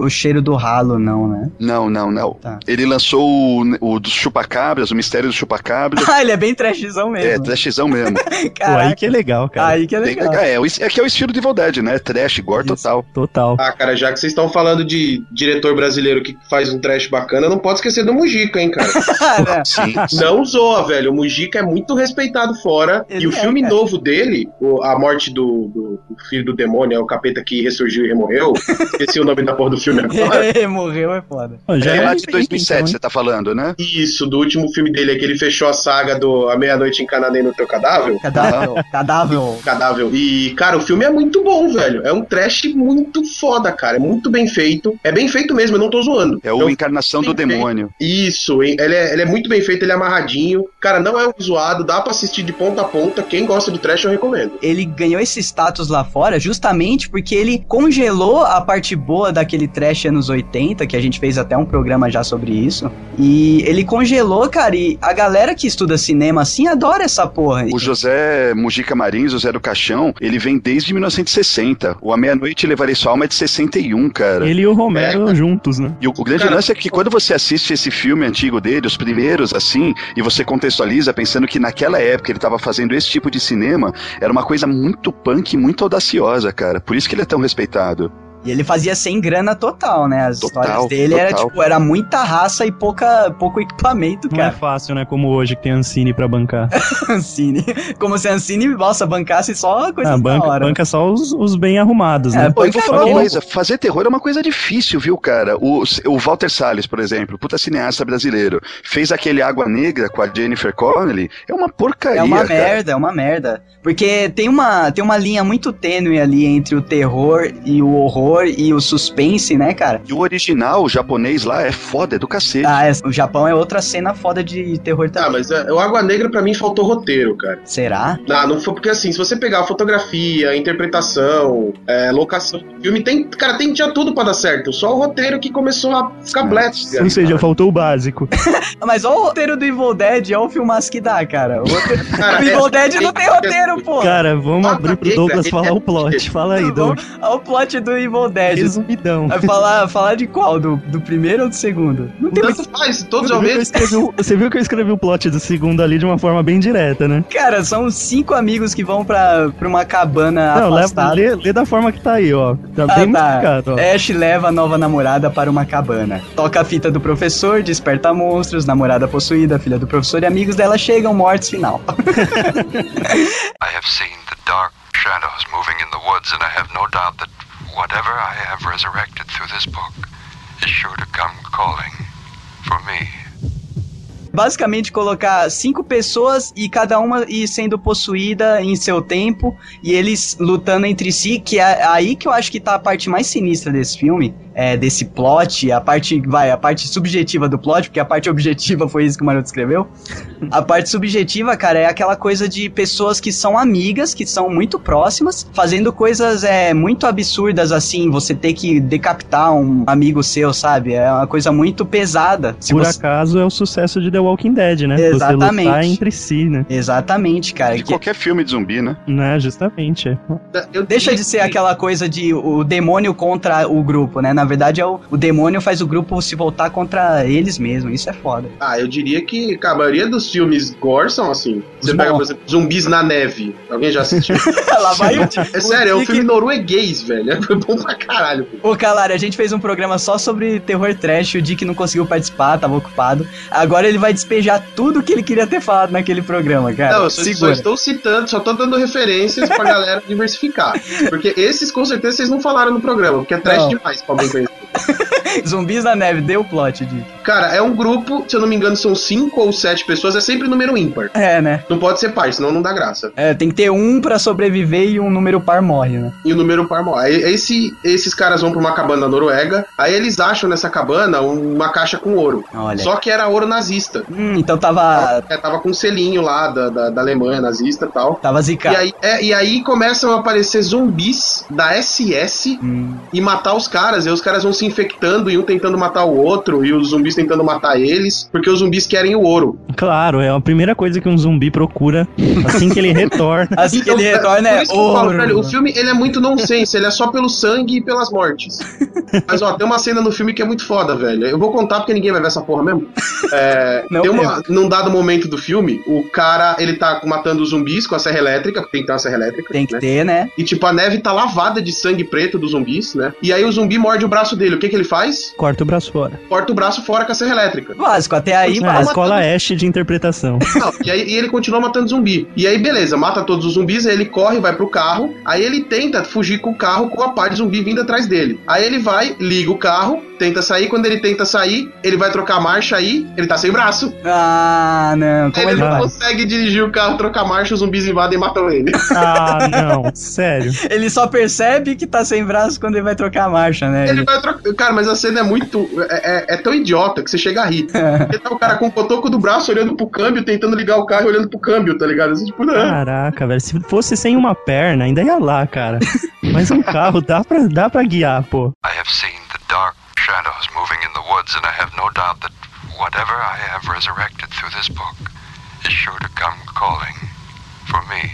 o cheiro do ralo, não, né? Não, não, não. Tá. Ele lançou o, o dos chupacabras, o mistério dos chupacabras. Ah, ele é bem trashzão é, mesmo. trashzão mesmo. Pô, aí que é legal, cara. Aí que é Tem- legal. é, é, o- é que é o estilo de Evil Dead, né? Trash, gore Isso. total. Total. Ah, cara, já que vocês estão falando de diretor brasileiro que faz um trash bacana, não pode esquecer do Mujica, hein, cara. Sim. Não zoa, velho. O Mujica é muito respeitado fora. Ele e o é, filme cara. novo dele, o- A Morte do, do- do Filho do Demônio, é o capeta que ressurgiu e remorreu. Esqueci o nome da porra do filme agora. morreu é foda. Ó, já É é lá de remake, 2007, então, você tá falando, né? Isso, do último filme dele, é que ele fechou a saga do A Meia-Noite Encanadei no Teu Cadáver. Cadável, cadável. Cadável. E, cara, o filme é muito bom, velho. É um trash muito foda, cara. É muito bem feito. É bem feito mesmo, eu não tô zoando. É o Então, Encarnação do feito. Demônio. Isso, hein? ele é, ele é muito bem feito, ele é amarradinho. Cara, não é um zoado, dá pra assistir de ponta a ponta. Quem gosta de trash, eu recomendo. Ele ganhou esse status lá fora justamente porque ele congelou a parte boa daquele trash anos 80, que a gente fez até um programa já sobre isso. E ele congelou, cara, e a galera que estuda cinema assim adora essa porra. O José Mujica Marins, José do Caixão, ele vem desde 1960. O A Meia-Noite Levarei Sua Alma é de 61, cara. Ele e o Romero É. juntos, né? E o, o grande Cara, lance é que quando você assiste esse filme antigo dele, os primeiros, assim, e você contextualiza pensando que naquela época ele tava fazendo esse tipo de cinema, era uma coisa muito punk, muito audaciosa, cara. Por isso que ele é tão respeitado. E ele fazia sem grana total, né? As Total, histórias dele era total. tipo, era muita raça e pouca, pouco equipamento, Não é cara. fácil, né? Como hoje que tem Ancine pra bancar. Ancine. Como se a Ancine, nossa, bancasse só coisa Ah, da banca, hora. banca só os, os bem arrumados, É, né? pô, Eu vou cara, falar uma coisa, fazer terror é uma coisa difícil, viu, cara? O, o Walter Salles, por exemplo, puta cineasta brasileiro, fez aquele Água Negra com a Jennifer Connelly, é uma porcaria, É uma cara. merda, é uma merda. Porque tem uma, tem uma linha muito tênue ali entre o terror e o horror. Terror e o suspense, né, cara? E o original, o japonês lá, é foda, é do cacete. Ah, é- o Japão é outra cena foda de terror Ah, também. mas é, o Água Negra pra mim faltou roteiro, cara. Será? Não, não foi porque assim, se você pegar a fotografia, a interpretação, é, locação do filme, tem, cara, tem, tinha tudo pra dar certo. Só o roteiro que começou a ficar black. Ou seja, faltou o básico. Mas olha o roteiro do Evil Dead, olha o filmaço que dá, cara. O, roteiro- Cara, o Evil é- Dead não tem roteiro, pô. Cara, vamos Ah, abrir pro Douglas falar é- o plot. Fala aí, Douglas. Olha o plot do Evil Dead. Resumidão. Vai falar, falar de qual? Do, do primeiro ou do segundo? Não tem muito. Tanto faz, todos Você ao viu, que eu mesmo. escrevi, o- você viu que eu escrevi o plot do segundo ali de uma forma bem direta, né? Cara, são cinco amigos que vão pra, pra uma cabana Não, leva, afastada. lê, lê da forma que tá aí, ó. Tá Ah, bem tá. explicado, ó. Ash leva a nova namorada para uma cabana. Toca a fita do professor, desperta monstros, namorada possuída, filha do professor e amigos dela chegam mortos final. I have seen the dark shadows moving in the woods, and I have no doubt that whatever I have resurrected through this book is sure to come calling for me. Basicamente colocar cinco pessoas e cada uma ir sendo possuída em seu tempo e eles lutando entre si, que é aí que eu acho que tá a parte mais sinistra desse filme, é, desse plot, a parte, vai, a parte subjetiva do plot, porque a parte objetiva foi isso que o Maroto escreveu. A parte subjetiva, cara, é aquela coisa de pessoas que são amigas, que são muito próximas, fazendo coisas é, muito absurdas assim, você ter que decapitar um amigo seu, sabe? É uma coisa muito pesada. Se Por você... acaso é o sucesso de The Walking Dead, né? Você Exatamente. lutar entre si, né? Exatamente, cara. De que- qualquer filme de zumbi, né? Né, justamente. é. Eu Deixa de ser que- aquela coisa de o demônio contra o grupo, né? Na verdade, é o, o demônio faz o grupo se voltar contra eles mesmos. Isso é foda. Ah, eu diria que a maioria dos filmes gore são assim. Você pega, por exemplo, Zumbis na Neve. Alguém já assistiu? Lá vai o. É sério, é um filme norueguês, velho. É bom pra caralho. Ô, Calari, a gente fez um programa só sobre terror trash. O Dick não conseguiu participar, tava ocupado. Agora ele vai despejar tudo que ele queria ter falado naquele programa, cara. Não, eu só, só estou citando, só tô dando referências pra galera diversificar. Porque esses, com certeza, vocês não falaram no programa, porque é trash Não. demais pra alguém. Zumbis na neve, deu o plot, Dick. Cara, é um grupo, se eu não me engano, são cinco ou sete pessoas, é sempre número ímpar. É, né? Não pode ser par, senão não dá graça. É, tem que ter um pra sobreviver e um número par morre, né? E o número par morre. Esse, esses caras vão pra uma cabana na Noruega, aí eles acham nessa cabana uma caixa com ouro. Olha. Só que era ouro nazista. Hum, então tava. É, tava com um selinho lá da, da, da Alemanha nazista e tal. Tava E zicado. aí, é, e aí começam a aparecer zumbis da SS Hum. e matar os caras. E os caras vão se infectando e um tentando matar o outro, e os zumbis tentando matar eles, porque os zumbis querem o ouro. Claro, é a primeira coisa que um zumbi procura assim que ele retorna. Assim que ele Então, retorna é ouro. velho, o filme ele é muito nonsense, ele é só pelo sangue e pelas mortes. Mas ó, tem uma cena no filme que é muito foda, velho. Eu vou contar porque ninguém vai ver essa porra mesmo. É, Não tem uma, num dado momento do filme, o cara ele tá matando os zumbis com a serra elétrica, porque tem que ter uma serra elétrica. Tem que né? ter, né? E tipo, a neve tá lavada de sangue preto dos zumbis, né? E aí o zumbi morde o braço dele. O que que ele faz? Corta o braço fora. Corta o braço fora com a serra elétrica. Básico, até aí, É, básico. escola Ash de interpretação. Não, e aí e ele continua matando zumbi. E aí, beleza, mata todos os zumbis, aí ele corre, vai pro carro. Aí ele tenta fugir com o carro com a pá de zumbi vindo atrás dele. Aí ele vai, liga o carro, tenta sair. Quando ele tenta sair, ele vai trocar a marcha aí, ele tá sem braço. Ah, não. Como Aí ele ele não vai? consegue dirigir o carro, trocar a marcha, os zumbis invadem e matam ele. Ah, não, sério. Ele só percebe que tá sem braço quando ele vai trocar a marcha, né? Ele Ele- vai trocar. Cara, mas a cena é muito. É, é- é tão idiota que você chega a rir. Porque tá o cara com o cotoco do braço olhando pro câmbio, tentando ligar o carro e olhando pro câmbio, tá ligado? Assim, tipo, não. Caraca, velho. Se fosse sem uma perna, ainda ia lá, cara. Mas um carro dá pra, dá pra guiar, pô. I have seen the dark shadows moving in the woods, and I have no doubt that whatever I have resurrected through this book is sure to come calling for me.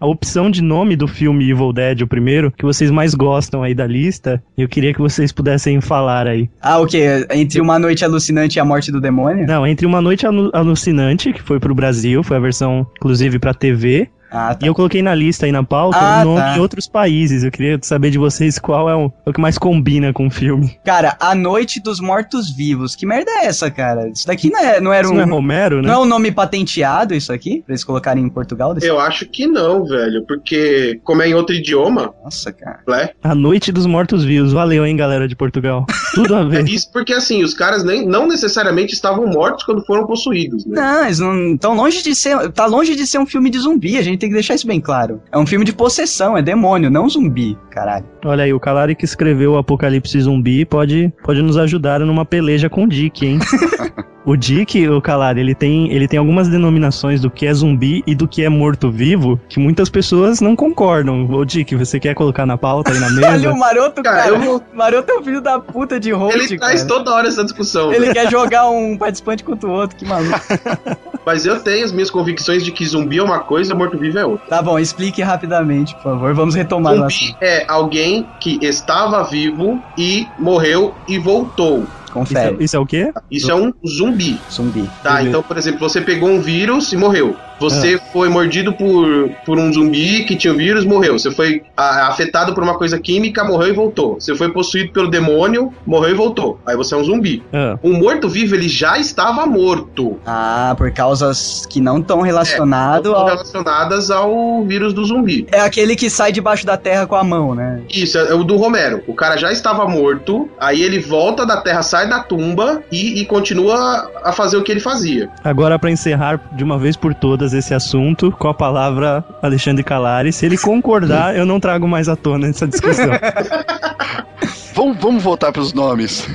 A opção de nome do filme Evil Dead, o primeiro, que vocês mais gostam aí da lista, eu queria que vocês pudessem falar aí. Ah, o quê? Entre uma noite alucinante e a morte do demônio? Não, entre Uma Noite Alu- Alucinante, que foi pro Brasil, foi a versão, inclusive, pra TV, Ah, tá. e eu coloquei na lista aí na pauta Ah, o nome tá. em outros países. Eu queria saber de vocês qual é o, o que mais combina com o filme. Cara, A Noite dos Mortos Vivos. Que merda é essa, cara? Isso daqui não, é, não era Isso um. não é Romero, né? Não é um nome patenteado, isso aqui? Pra eles colocarem em Portugal? Desse... Eu acho que não, velho. Porque, como é em outro idioma, Nossa, cara. né? A Noite dos Mortos Vivos. Valeu, hein, galera de Portugal. Tudo a É ver. isso porque, assim, os caras nem, não necessariamente estavam mortos quando foram possuídos, né? Não, eles não. Tão longe de ser. Tá longe de ser um filme de zumbi. A gente tem que deixar isso bem claro. É um filme de possessão, é demônio, não zumbi, caralho. Olha aí, o Calari que escreveu o Apocalipse Zumbi pode, pode nos ajudar numa peleja com o Dick, hein? O Dick, o Calari, ele tem, ele tem algumas denominações do que é zumbi e do que é morto-vivo que muitas pessoas não concordam. Ô Dick, você quer colocar na pauta aí na Olha mesa? o Maroto, Cara, cara. eu Maroto é um filho da puta de host, Ele traz cara. toda hora essa discussão. Ele quer jogar um participante contra o outro, que maluco. Mas eu tenho as minhas convicções de que zumbi é uma coisa, morto-vivo é outra. Tá bom, explique rapidamente, por favor. Vamos retomar o Zumbi é alguém que estava vivo e morreu e voltou. Isso, Confere. é, isso é o quê? Isso é um zumbi. Zumbi. Tá, Beleza. então, por exemplo, você pegou um vírus e morreu. Você foi mordido por, por um zumbi que tinha o vírus, morreu. Você foi ah, afetado por uma coisa química, morreu e voltou. Você foi possuído pelo demônio, morreu e voltou. Aí você é um zumbi. Ah, Um morto-vivo, ele já estava morto. Ah, por causas que não estão relacionadas Estão ao... relacionadas ao vírus do zumbi. É aquele que sai debaixo da terra com a mão, né? Isso, é o do Romero. O cara já estava morto, aí ele volta da terra, sai da tumba e, e continua a fazer o que ele fazia. agora, pra encerrar de uma vez por todas esse assunto, com a palavra Alexandre Calari, se ele concordar, eu não trago mais à tona essa discussão. Vamos, vamos voltar pros nomes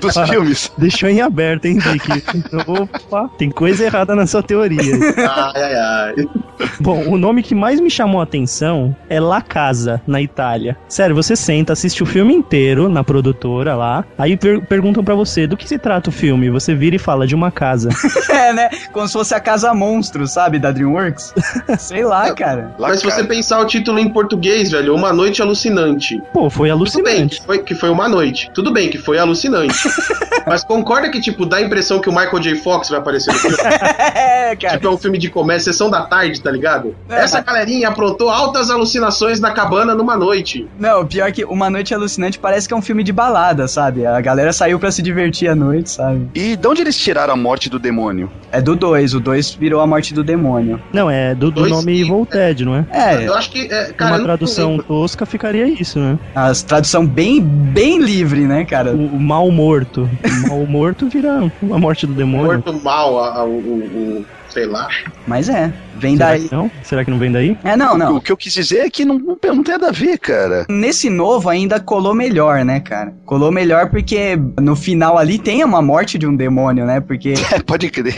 dos Opa, filmes. deixou em aberto, hein, Dick? Opa, tem coisa errada na sua teoria. Ai, ai, ai. Bom, o nome que mais me chamou a atenção é La Casa, na Itália. Sério, você senta, assiste o filme inteiro na produtora lá, aí per- perguntam pra você do que se trata o filme, você vira e fala de uma casa. É, né? Como se fosse a Casa Monstro, sabe? Da DreamWorks. Sei lá, cara. Mas se você pensar o título em português, velho, Uma Noite Alucinante. Pô, foi bem alucinante. que foi, que foi uma noite. Tudo bem que foi alucinante. Mas concorda que, tipo, dá a impressão que o Michael J. Fox vai aparecer no filme? É, cara. tipo, é um filme de comédia, sessão da tarde, tá ligado? É. Essa galerinha aprontou altas alucinações na cabana numa noite. Não, pior que Uma Noite Alucinante parece que é um filme de balada, sabe? A galera saiu pra se divertir à noite, sabe? E de onde eles tiraram a morte do demônio? É do 2, o 2 virou a morte do demônio. Não, é do, do Dois nome e- Evil Dead, não é? É, Eu acho que, é, cara, Uma tradução tosca ficaria isso, né? a tradução bem, bem livre, né, cara? O, o mal morto. O mal morto vira a morte do demônio. Morto mal, a- a- o, o- o- sei lá. Mas é, vem Será daí. que não? Será que não vem daí? É, não, não. O que eu quis dizer é que não, não, não tem nada a ver, cara. Nesse novo ainda colou melhor, né, cara? Colou melhor porque no final ali tem uma morte de um demônio, né? Porque É, pode crer.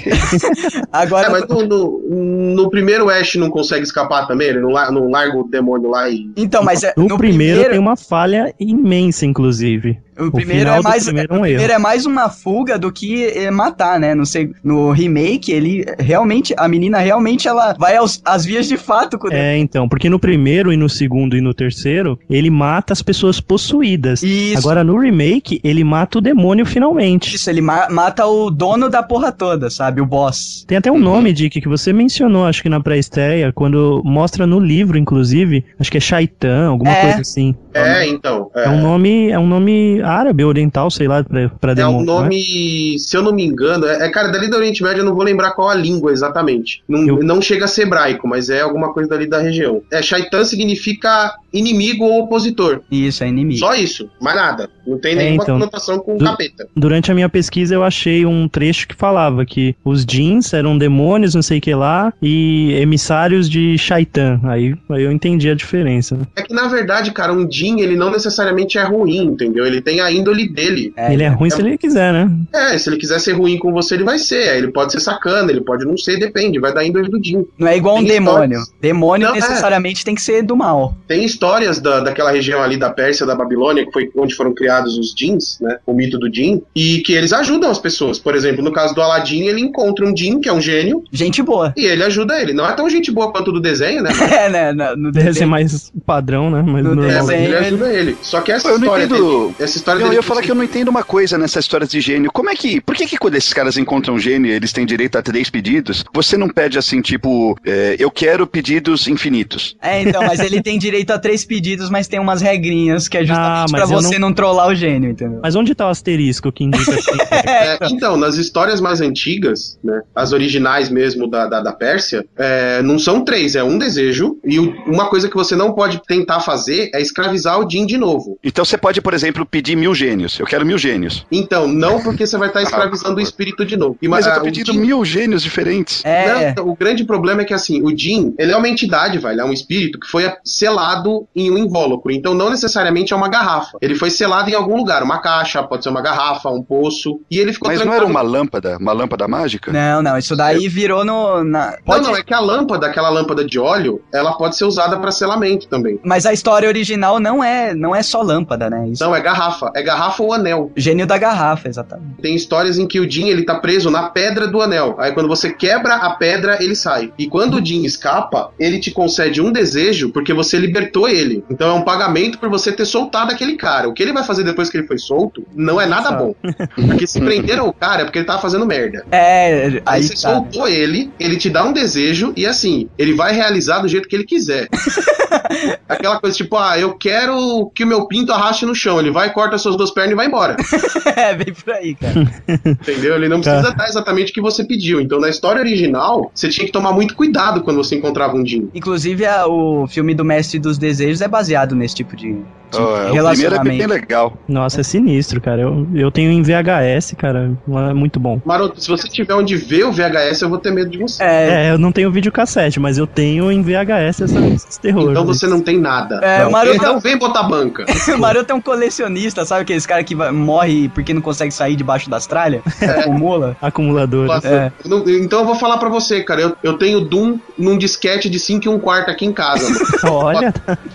agora. É, mas no, no, no primeiro Ash não consegue escapar também? Ele não, não larga o demônio lá e. Então, mas é, No, primeiro, tem uma falha imensa, inclusive. O O primeiro é mais. primeiro é um primeiro é mais uma fuga do que é, matar, né? No, no remake, ele realmente. A menina realmente ela vai aos, às vias de fato com o É, então, porque no primeiro e no segundo e no terceiro, ele mata as pessoas possuídas. Isso. Agora no remake, ele mata o demônio finalmente. Isso, ele ma- mata o dono da porra toda, sabe? O boss. Tem até um nome, Dick, que você mencionou, acho que na pré-estreia, quando mostra no livro, inclusive, acho que é Shaitan, alguma É. coisa assim. É, então. É um nome, é um nome árabe, oriental, sei lá, pra, pra É um é? nome, se eu não me engano, é, é, cara, dali do Oriente Médio eu não vou lembrar qual a língua exatamente. Não, Eu- não chega a ser hebraico, mas é alguma coisa dali da região. É, Shaitan significa inimigo ou opositor. Isso, é inimigo. Só isso, mais nada. Não tem É, nenhuma então. conotação com Do- capeta. Durante a minha pesquisa eu achei um trecho que falava que os jeans eram demônios, não sei o que lá, e emissários de Shaitan. Aí, aí eu entendi a diferença. né? É que na verdade, cara, um Jin, ele não necessariamente é ruim, entendeu? Ele tem a índole dele. É, ele é ruim se ele quiser, né? É, se ele quiser ser ruim com você, ele vai ser. Aí Ele pode ser sacana, ele pode não ser, depende, vai da índole do Jin. Não é igual um Tem demônio. histórias. Demônio Não, é. necessariamente tem que ser do mal. Tem histórias da, daquela região ali da Pérsia, da Babilônia, que foi onde foram criados os Jins, né? O mito do Jin, e que eles ajudam as pessoas. Por exemplo, no caso do Aladdin, ele encontra um Jin, que é um gênio, Gente boa. e ele ajuda ele. Não é tão gente boa quanto o do desenho, né? É, né? No, no desenho. mais padrão, né? Mas No É, normal. desenho, ele ajuda ele. Só que essa Eu não história entendo- dele. Essa história Não, eu dele. ia falar que eu não entendo uma coisa nessa história de gênio. Como é que. Por que, que quando esses caras encontram um gênio eles têm direito a três pedidos? Você não pede assim, tipo, é, eu quero pedidos infinitos. É, então, mas ele tem direito a três 10 pedidos, mas tem umas regrinhas que é justamente Ah, pra mas eu você não... trollar o gênio, entendeu? Mas onde tá o asterisco que indica assim? É, então, nas histórias mais antigas, né, as originais mesmo da, da, da Pérsia, é, não são três, é um desejo. E o- uma coisa que você não pode tentar fazer é escravizar o Jin de novo. Então você pode, por exemplo, pedir mil gênios. Eu quero mil gênios. Então, não porque você vai estar escravizando o espírito de novo. E, Mas eu ah, tô o pedindo Jin- mil gênios diferentes. É, Não, o grande problema é que assim, o Jin, ele é uma entidade, vai, ele é um espírito que foi selado em um invólucro. Então não necessariamente é uma garrafa. Ele foi selado em algum lugar, uma caixa, pode ser uma garrafa, um poço. E ele ficou Mas não era uma lâmpada, uma lâmpada mágica? Não, não, isso daí virou no. Na... Não, Pode... não, é que a lâmpada, aquela lâmpada de óleo, ela pode ser usada para selamento também. Mas a história original não é, não é só lâmpada, né? Isso Não, é garrafa. É garrafa ou anel. Gênio da garrafa, exatamente. Tem histórias em que o Jin ele tá preso na pedra do anel. Aí quando você quebra a pedra, ele sai. E quando o Jin escapa, ele te concede um desejo porque você libertou ele. Então é um pagamento por você ter soltado aquele cara. O que ele vai fazer depois que ele foi solto não é nada bom. Porque se prenderam o cara é porque ele tava fazendo merda. É, Aí, aí você tá. soltou ele, ele te dá um desejo e assim, ele vai realizar do jeito que ele quiser. Aquela coisa tipo, ah, eu quero que o meu pinto arraste no chão. Ele vai, corta suas duas pernas e vai embora. é, vem por aí, cara. Entendeu? Ele não precisa dar exatamente o que você pediu. Então, na história original, você tinha que tomar muito cuidado quando você encontrava um Jin. Inclusive, a- o filme do Mestre dos Desejos é baseado nesse tipo de, de Oh, o primeiro é relacionamento. bem legal. Nossa, é sinistro, cara. Eu, eu tenho em VHS, cara. É muito bom. Maroto, se você tiver onde ver o VHS, eu vou ter medo de você. É, É, eu não tenho videocassete, mas eu tenho em VHS essa- esses terrores. Então você não tem nada. É, não, o Maroto- não vem botar banca. o Maroto é um colecionista, sabe aqueles cara que vai- morre porque não consegue sair debaixo das tralhas? Acumula. Acumuladores. É. Eu não- Então eu vou falar pra você, cara. Eu, eu tenho Doom num disquete de 5 e 1 quarto aqui em casa. Olha,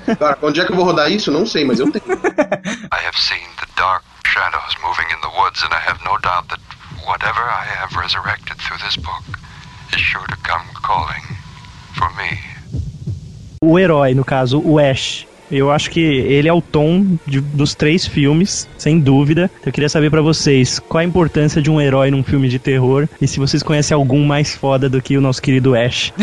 Agora, onde é que eu vou rodar isso? Não sei, mas eu tenho. I have seen the dark shadows moving in the woods, and I have no doubt that whatever I have resurrected through this book is sure to come calling for me. O herói, no caso, o Ash. Eu acho que ele é o tom de- dos três filmes, sem dúvida. Eu queria saber pra vocês qual a importância de um herói num filme de terror e se vocês conhecem algum mais foda do que o nosso querido Ash.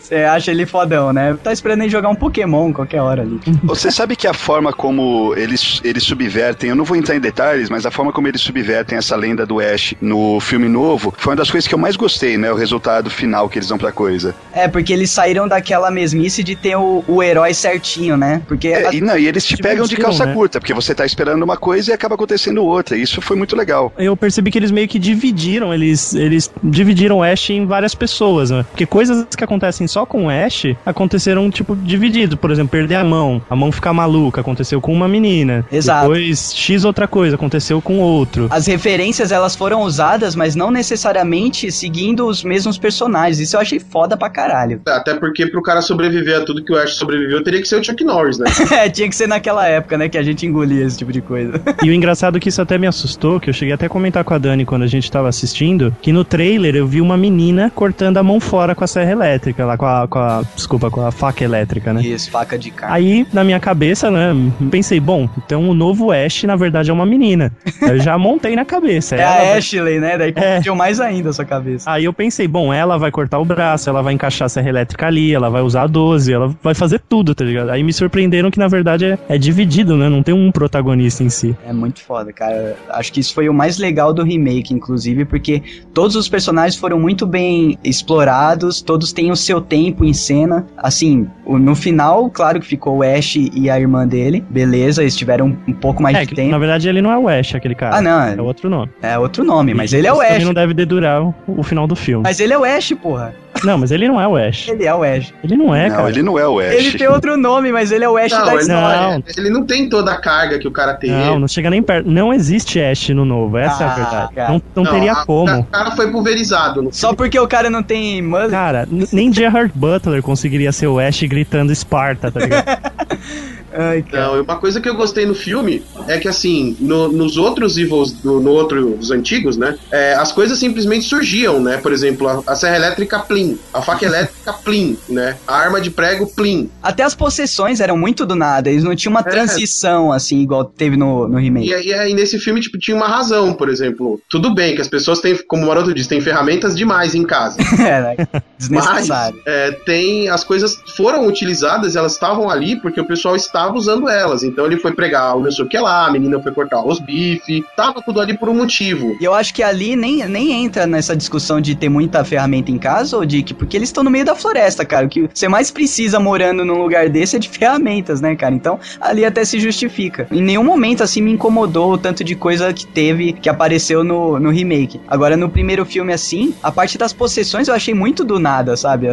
Você acha ele fodão, né? Tá esperando ele jogar um Pokémon qualquer hora ali. Você sabe que a forma como eles, eles subvertem, eu não vou entrar em detalhes, mas a forma como eles subvertem essa lenda do Ash no filme novo foi uma das coisas que eu mais gostei, né? O resultado final que eles dão pra coisa. É, porque eles saíram daquela mesmice de ter o, o herói certinho, né? Porque É, a- e, não, e eles te Tipo, pegam de calça né? curta, porque você tá esperando uma coisa e acaba acontecendo outra. Isso foi muito legal. Eu percebi que eles meio que dividiram, eles, eles dividiram o Ash em várias pessoas, né? Porque coisas que acontecem só com o Ash aconteceram, tipo, dividido. Por exemplo, perder a mão, a mão ficar maluca, aconteceu com uma menina. Exato. Depois, X outra coisa, aconteceu com outro. as referências elas foram usadas, mas não necessariamente seguindo os mesmos personagens. Isso eu achei foda pra caralho. Até porque pro cara sobreviver a tudo que o Ash sobreviveu, teria que ser o Chuck Norris, né? É, tinha que ser naquela época, né, que a gente engolia esse tipo de coisa. E o engraçado é que isso até me assustou, que eu cheguei até a comentar com a Dani quando a gente tava assistindo, que no trailer eu vi uma menina cortando a mão fora com a serra elétrica, lá com a, com a desculpa, com a faca elétrica, né? Isso, faca de carne. Aí, na minha cabeça, né, pensei, bom, então o novo Ash, na verdade, é uma menina. Eu já montei na cabeça. É ela a vai- Ashley, né? Daí É. confundiu mais ainda a sua cabeça. Aí eu pensei, bom, ela vai cortar o braço, ela vai encaixar a serra elétrica ali, ela vai usar a 12, ela vai fazer tudo, tá ligado? Aí me surpreenderam que, na verdade, é, é dividido, né? Não tem um protagonista em si. É muito foda, cara. Acho que isso foi o mais legal do remake, inclusive, porque todos os personagens foram muito bem explorados, todos têm o seu tempo em cena. Assim, no final, claro que ficou o Ash e a irmã dele, beleza, eles tiveram um pouco mais É, de que, tempo. na verdade, ele não é o Ash, aquele cara. Ah, não, É outro nome. é outro nome, mas ele é o Ash. também não deve dedurar o, o final do filme. Mas ele é o Ash, porra. Não, mas ele não é o Ash. Ele é o Ash. Ele não é, não, cara. ele não é o Ash. Ele tem outro nome, mas ele é o Ash da Não, ele, história. Não. ele não tem toda a carga que o cara tem. Não, não chega nem perto. Não existe Ash no novo, essa é Ah, a verdade. cara. Não, não, teria a- como. O cara foi pulverizado. Não Só porque o cara não tem mullet. Cara, nem Gerard Butler conseguiria ser o Ash gritando Esparta, tá ligado? Ai, cara. Não, e uma coisa que eu gostei no filme é que, assim, no- nos outros Evils, do- no outro dos antigos, né? é, as coisas simplesmente surgiam, né? Por exemplo, a, a serra elétrica plim, a faca elétrica plim, né? A arma de prego plim. Até as possessões eram muito do nada, eles não tinham uma É. transição, assim, igual teve no, no remake. E aí, aí nesse filme, tipo, tinha uma razão, por exemplo. Tudo bem que as pessoas têm, como o Maroto disse, têm ferramentas demais em casa. É, né? Mas Desnecessário. é, tem as coisas foram utilizadas, elas estavam ali porque o pessoal estava usando elas. Então ele foi pregar o não sei o que lá, a menina foi cortar os bife, tava tudo ali por um motivo. E eu acho que ali nem, nem entra nessa discussão de ter muita ferramenta em casa, ou Dick, porque eles estão no meio da floresta, cara. O que você mais precisa morando num lugar desse é de ferramentas, né, cara? Então ali até se justifica. Em nenhum momento assim me incomodou o tanto de coisa que teve, que apareceu no, no remake. Agora no primeiro filme, assim, a parte das possessões eu achei muito do nada, sabe?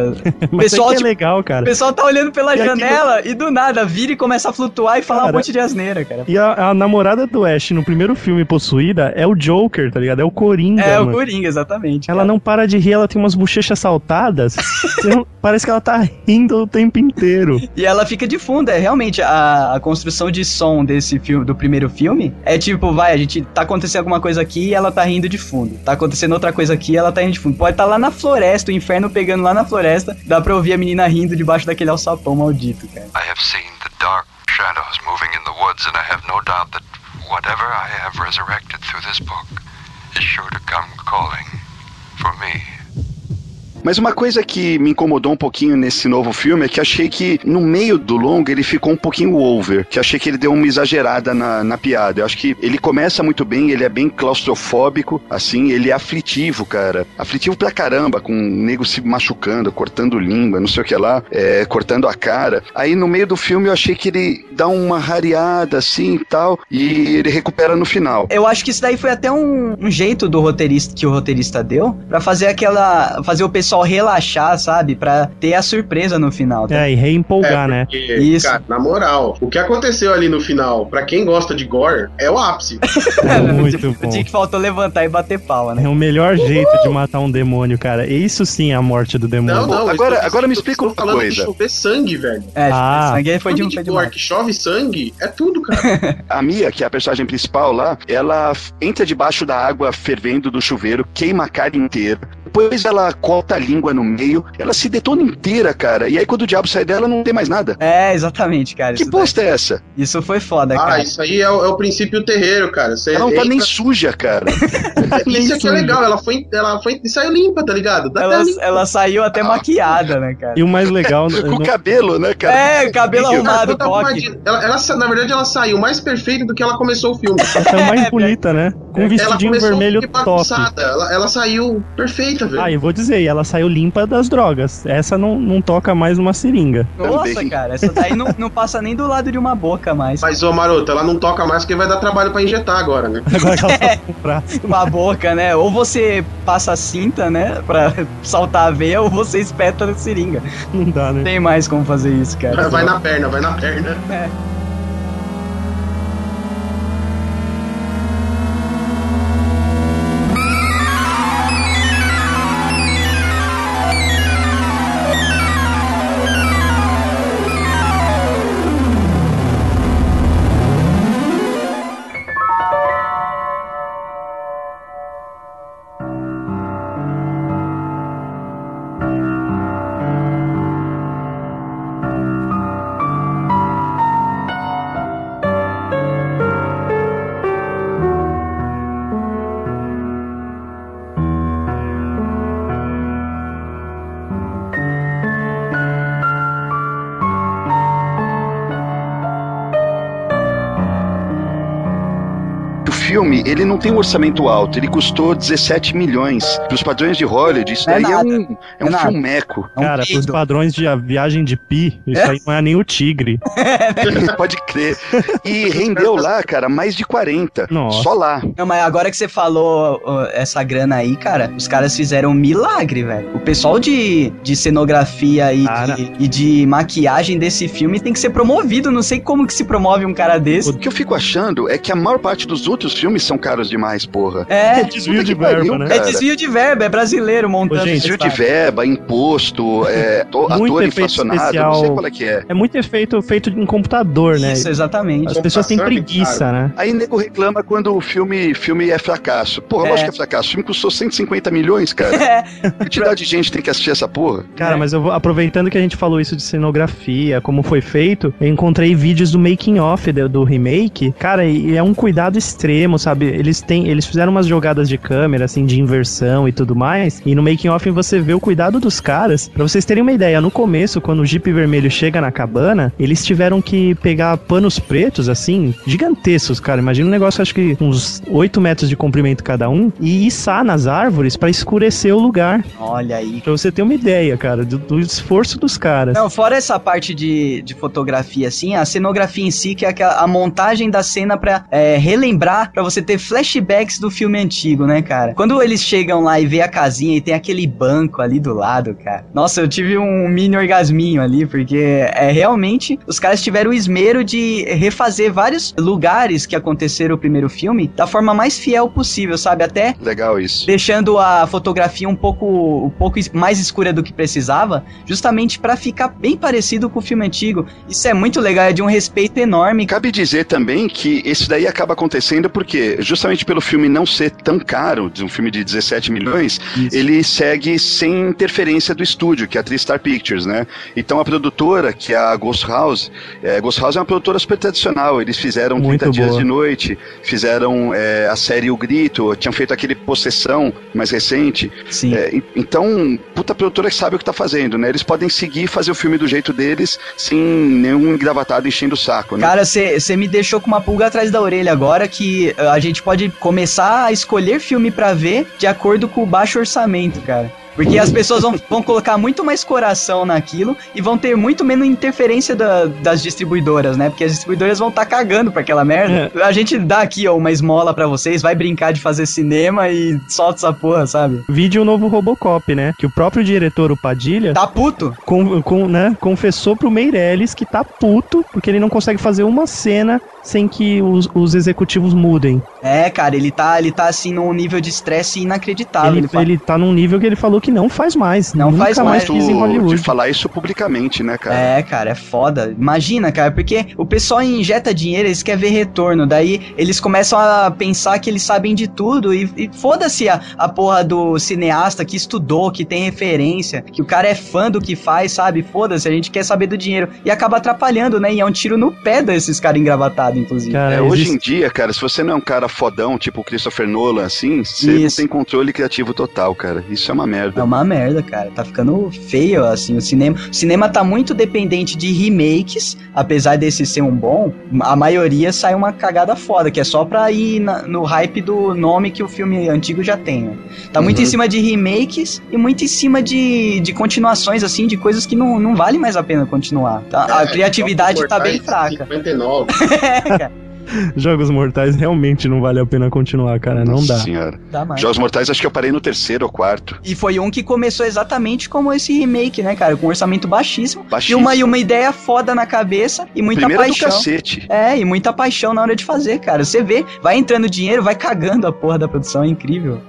O Mas pessoal, é, que é legal, o cara. pessoal tá olhando pela E aquilo- janela e do nada vira e começa a flutuar e falar um Cara, monte de asneira, cara. E a, a namorada do Ash no primeiro filme possuída é o Joker, tá ligado? É o Coringa, É, o mano. Coringa, exatamente. Ela cara. não para de rir, ela tem umas bochechas saltadas. Não- parece que ela tá rindo o tempo inteiro. E ela fica de fundo, é realmente a, a construção de som desse filme, do primeiro filme, é tipo, vai, a gente tá acontecendo alguma coisa aqui e ela tá rindo de fundo. Tá acontecendo outra coisa aqui e ela tá rindo de fundo. Pode estar tá lá na floresta, o inferno pegando lá na floresta, dá pra ouvir a menina rindo debaixo daquele alçapão maldito, cara. I have seen shadows moving in the woods, and I have no doubt that whatever I have resurrected through this book is sure to come calling for me. Mas uma coisa que me incomodou um pouquinho nesse novo filme é que achei que no meio do longo ele ficou um pouquinho over, que achei que ele deu uma exagerada na, na piada. Eu acho que ele começa muito bem, ele é bem claustrofóbico, assim, ele é aflitivo, cara. Aflitivo pra caramba, com o nego se machucando, cortando língua, não sei o que lá, é, cortando a cara. Aí no meio do filme eu achei que ele dá uma rareada assim e tal, e ele recupera no final. Eu acho que isso daí foi até um, um jeito do roteirista que o roteirista deu pra fazer aquela. fazer o pessoal relaxar, sabe? Pra ter a surpresa no final. tá? É, e reempolgar, né? porque, Isso. cara, na moral, o que aconteceu ali no final, pra quem gosta de gore, é o ápice. Muito Tipo, bom. O Dick faltou levantar e bater palma, né? É o melhor jeito de matar um demônio, cara. Isso sim é a morte do demônio. Não, não. eu agora- estou- agora me eu explica uma falando coisa. de chover sangue, velho. É, Ah. sangue foi de, Filme foi de gore que chove sangue, é tudo, cara. A Mia, que é a personagem principal lá, ela entra debaixo da água fervendo do chuveiro, queima a cara inteira. Depois ela corta a língua no meio, ela se detona inteira, cara. E aí quando o diabo sai dela, não tem mais nada. É, exatamente, cara. Que Isso, bosta é essa? isso foi foda, Ah, cara. isso aí é o, é o princípio terreiro, cara. Você Ela não tá entra- nem suja, cara. Isso é que é suja. legal, ela foi, ela foi e saiu limpa, tá ligado? Dá Ela, ela saiu até maquiada, né, cara? E o mais legal. Não- o cabelo, né, cara? É, cabelo Cara, arrumado, coque. arrumadinha. Ela, ela na verdade, ela saiu mais perfeita do que ela começou o filme. Ela tá mais bonita, né? Com um vestidinho vermelho top. Ela, ela saiu perfeita, velho. Ah, eu vou dizer, e ela saiu limpa das drogas. Essa não, não toca mais numa seringa. Nossa, Também. cara, essa daí não, não passa nem do lado de uma boca mais. Mas, ô Maroto, ela não toca mais porque vai dar trabalho pra injetar agora, né? Agora que ela tá com braço. Uma boca, né? Ou você passa a cinta, né? Pra saltar a veia, ou você espeta na seringa. Não dá, Não né? tem mais como fazer isso, cara. Vai na perna, vai na perna. O tem um orçamento alto, ele custou 17 milhões. Pros padrões de Hollywood, isso É daí é, um, é É um filmeco. É um Cara, pros padrões de a viagem de Pi, isso É? aí não é nem o tigre. Pode crer. E rendeu lá, cara, mais de 40. Nossa. Só lá. Não, mas agora que você falou ó, essa grana aí, cara, os caras fizeram um milagre, velho. O pessoal de, de cenografia e Cara. de, e de maquiagem desse filme tem que ser promovido. Não sei como que se promove um cara desse. O que eu fico achando é que a maior parte dos outros filmes filmes são caros demais, porra. É, É desvio de que pariu, verba, né? é cara. desvio de verba, é brasileiro montando. Ô, gente, Desvio de verba, imposto, é, to- Muito ator inflacionado, especial. não sei qual é que é. É muito efeito feito em computador, né? Isso, exatamente. As pessoas têm é preguiça, né? Aí nego reclama quando o filme, filme é fracasso. Porra, É. lógico que é fracasso. O filme custou 150 milhões, cara. É, quantidade de gente tem que assistir essa porra? Cara, É. mas eu vou, aproveitando que a gente falou isso de cenografia, como foi feito, eu encontrei vídeos do making off do, do remake. Cara, e é um cuidado extremo, sabe? Eles têm, eles fizeram umas jogadas de câmera assim de inversão e tudo mais, e no making off você vê o cuidado dos caras. Pra vocês terem uma ideia, no começo, quando o Jeep vermelho chega na cabana, eles tiveram que pegar panos pretos assim, gigantescos, cara. Imagina um negócio acho que uns 8 metros de comprimento cada um e içar nas árvores pra escurecer o lugar. olha aí. Pra você ter uma ideia, cara, do, do esforço dos caras. Não, fora essa parte de, de fotografia, assim, a cenografia em si, que é aquela- a montagem da cena pra é, relembrar, pra você ter flashbacks do filme antigo, né, cara? Quando eles chegam lá e vê a casinha e tem aquele banco ali do lado, cara. Nossa, eu tive um mini orgasminho ali, porque é realmente os caras tiveram o esmero de refazer vários lugares que aconteceram o primeiro filme da forma mais fiel possível, sabe? Até Legal isso. deixando a fotografia um pouco, um pouco mais escura do que precisava, justamente pra ficar bem parecido com o filme antigo. Isso é muito legal, é de um respeito enorme. Cabe dizer também que esse daí acaba acontecendo porque, justamente pelo filme não ser tão caro, de um filme de 17 milhões, Isso. ele segue sem interferência do estúdio, que é a Tristar Pictures, né? Então a produtora, que é a Ghost House, é, Ghost House é uma produtora super tradicional, eles fizeram Muito 30 Dias boa. de Noite, fizeram é, a série O Grito, tinham feito aquele Possessão mais recente, Sim. É, então, puta produtora que sabe o que tá fazendo, né? Eles podem seguir fazer o filme do jeito deles, sem nenhum engravatado enchendo o saco, né? Cara, você me deixou com uma pulga atrás da orelha agora que a gente pode começar a escolher filme pra ver de acordo com o baixo orçamento, cara. Porque as pessoas vão, vão colocar muito mais coração naquilo e vão ter muito menos interferência da- das distribuidoras, né? Porque as distribuidoras vão estar cagando pra aquela merda. A gente dá aqui, ó, uma esmola pra vocês, vai brincar de fazer cinema e solta essa porra, sabe? Vídeo novo Robocop, né? Que o próprio diretor, o Padilha, Tá puto? com, com, né, confessou pro Meirelles que tá puto porque ele não consegue fazer uma cena sem que os, os executivos mudem. É, cara, ele tá, ele tá assim num nível de estresse inacreditável. ele, Ele ele tá num nível que ele falou que não faz mais. Não Nunca faz mais mais. quis em de Hollywood. falar isso publicamente, né, cara? É, cara, é foda. Imagina, cara, porque o pessoal injeta dinheiro, eles querem ver retorno. Daí eles começam a pensar que eles sabem de tudo. E, e foda-se a, a porra do cineasta que estudou, que tem referência, que o cara é fã do que faz, sabe? Foda-se, a gente quer saber do dinheiro. E acaba atrapalhando, né? E é um tiro no pé desses caras engravatados, inclusive. Cara, É, hoje existe- em dia, cara, se você não é um cara fodão, tipo o Christopher Nolan, assim, você Isso. não tem controle criativo total, cara. Isso é uma É merda. uma merda, cara. Tá ficando feio, assim, o cinema. O cinema tá muito dependente de remakes, apesar desse ser um bom, a maioria sai uma cagada foda, que é só pra ir na- no hype do nome que o filme antigo já tem, né? Tá muito Uhum. em cima de remakes e muito em cima de, de continuações, assim, de coisas que não, não vale mais a pena continuar. tá? A É, criatividade tá bem fraca. 59. É, cara, Jogos Mortais realmente não vale a pena continuar, cara. Não Nossa dá. senhora. dá mais. Jogos Mortais, acho que eu parei no terceiro ou quarto. E foi um que começou exatamente como esse remake, né, cara? Com um orçamento baixíssimo. E Baixíssimo. uma, e uma ideia foda na cabeça e muita Primeiro do paixão. cacete. É, e muita paixão na hora de fazer, cara. Você vê, vai entrando dinheiro, vai cagando a porra da produção, é incrível.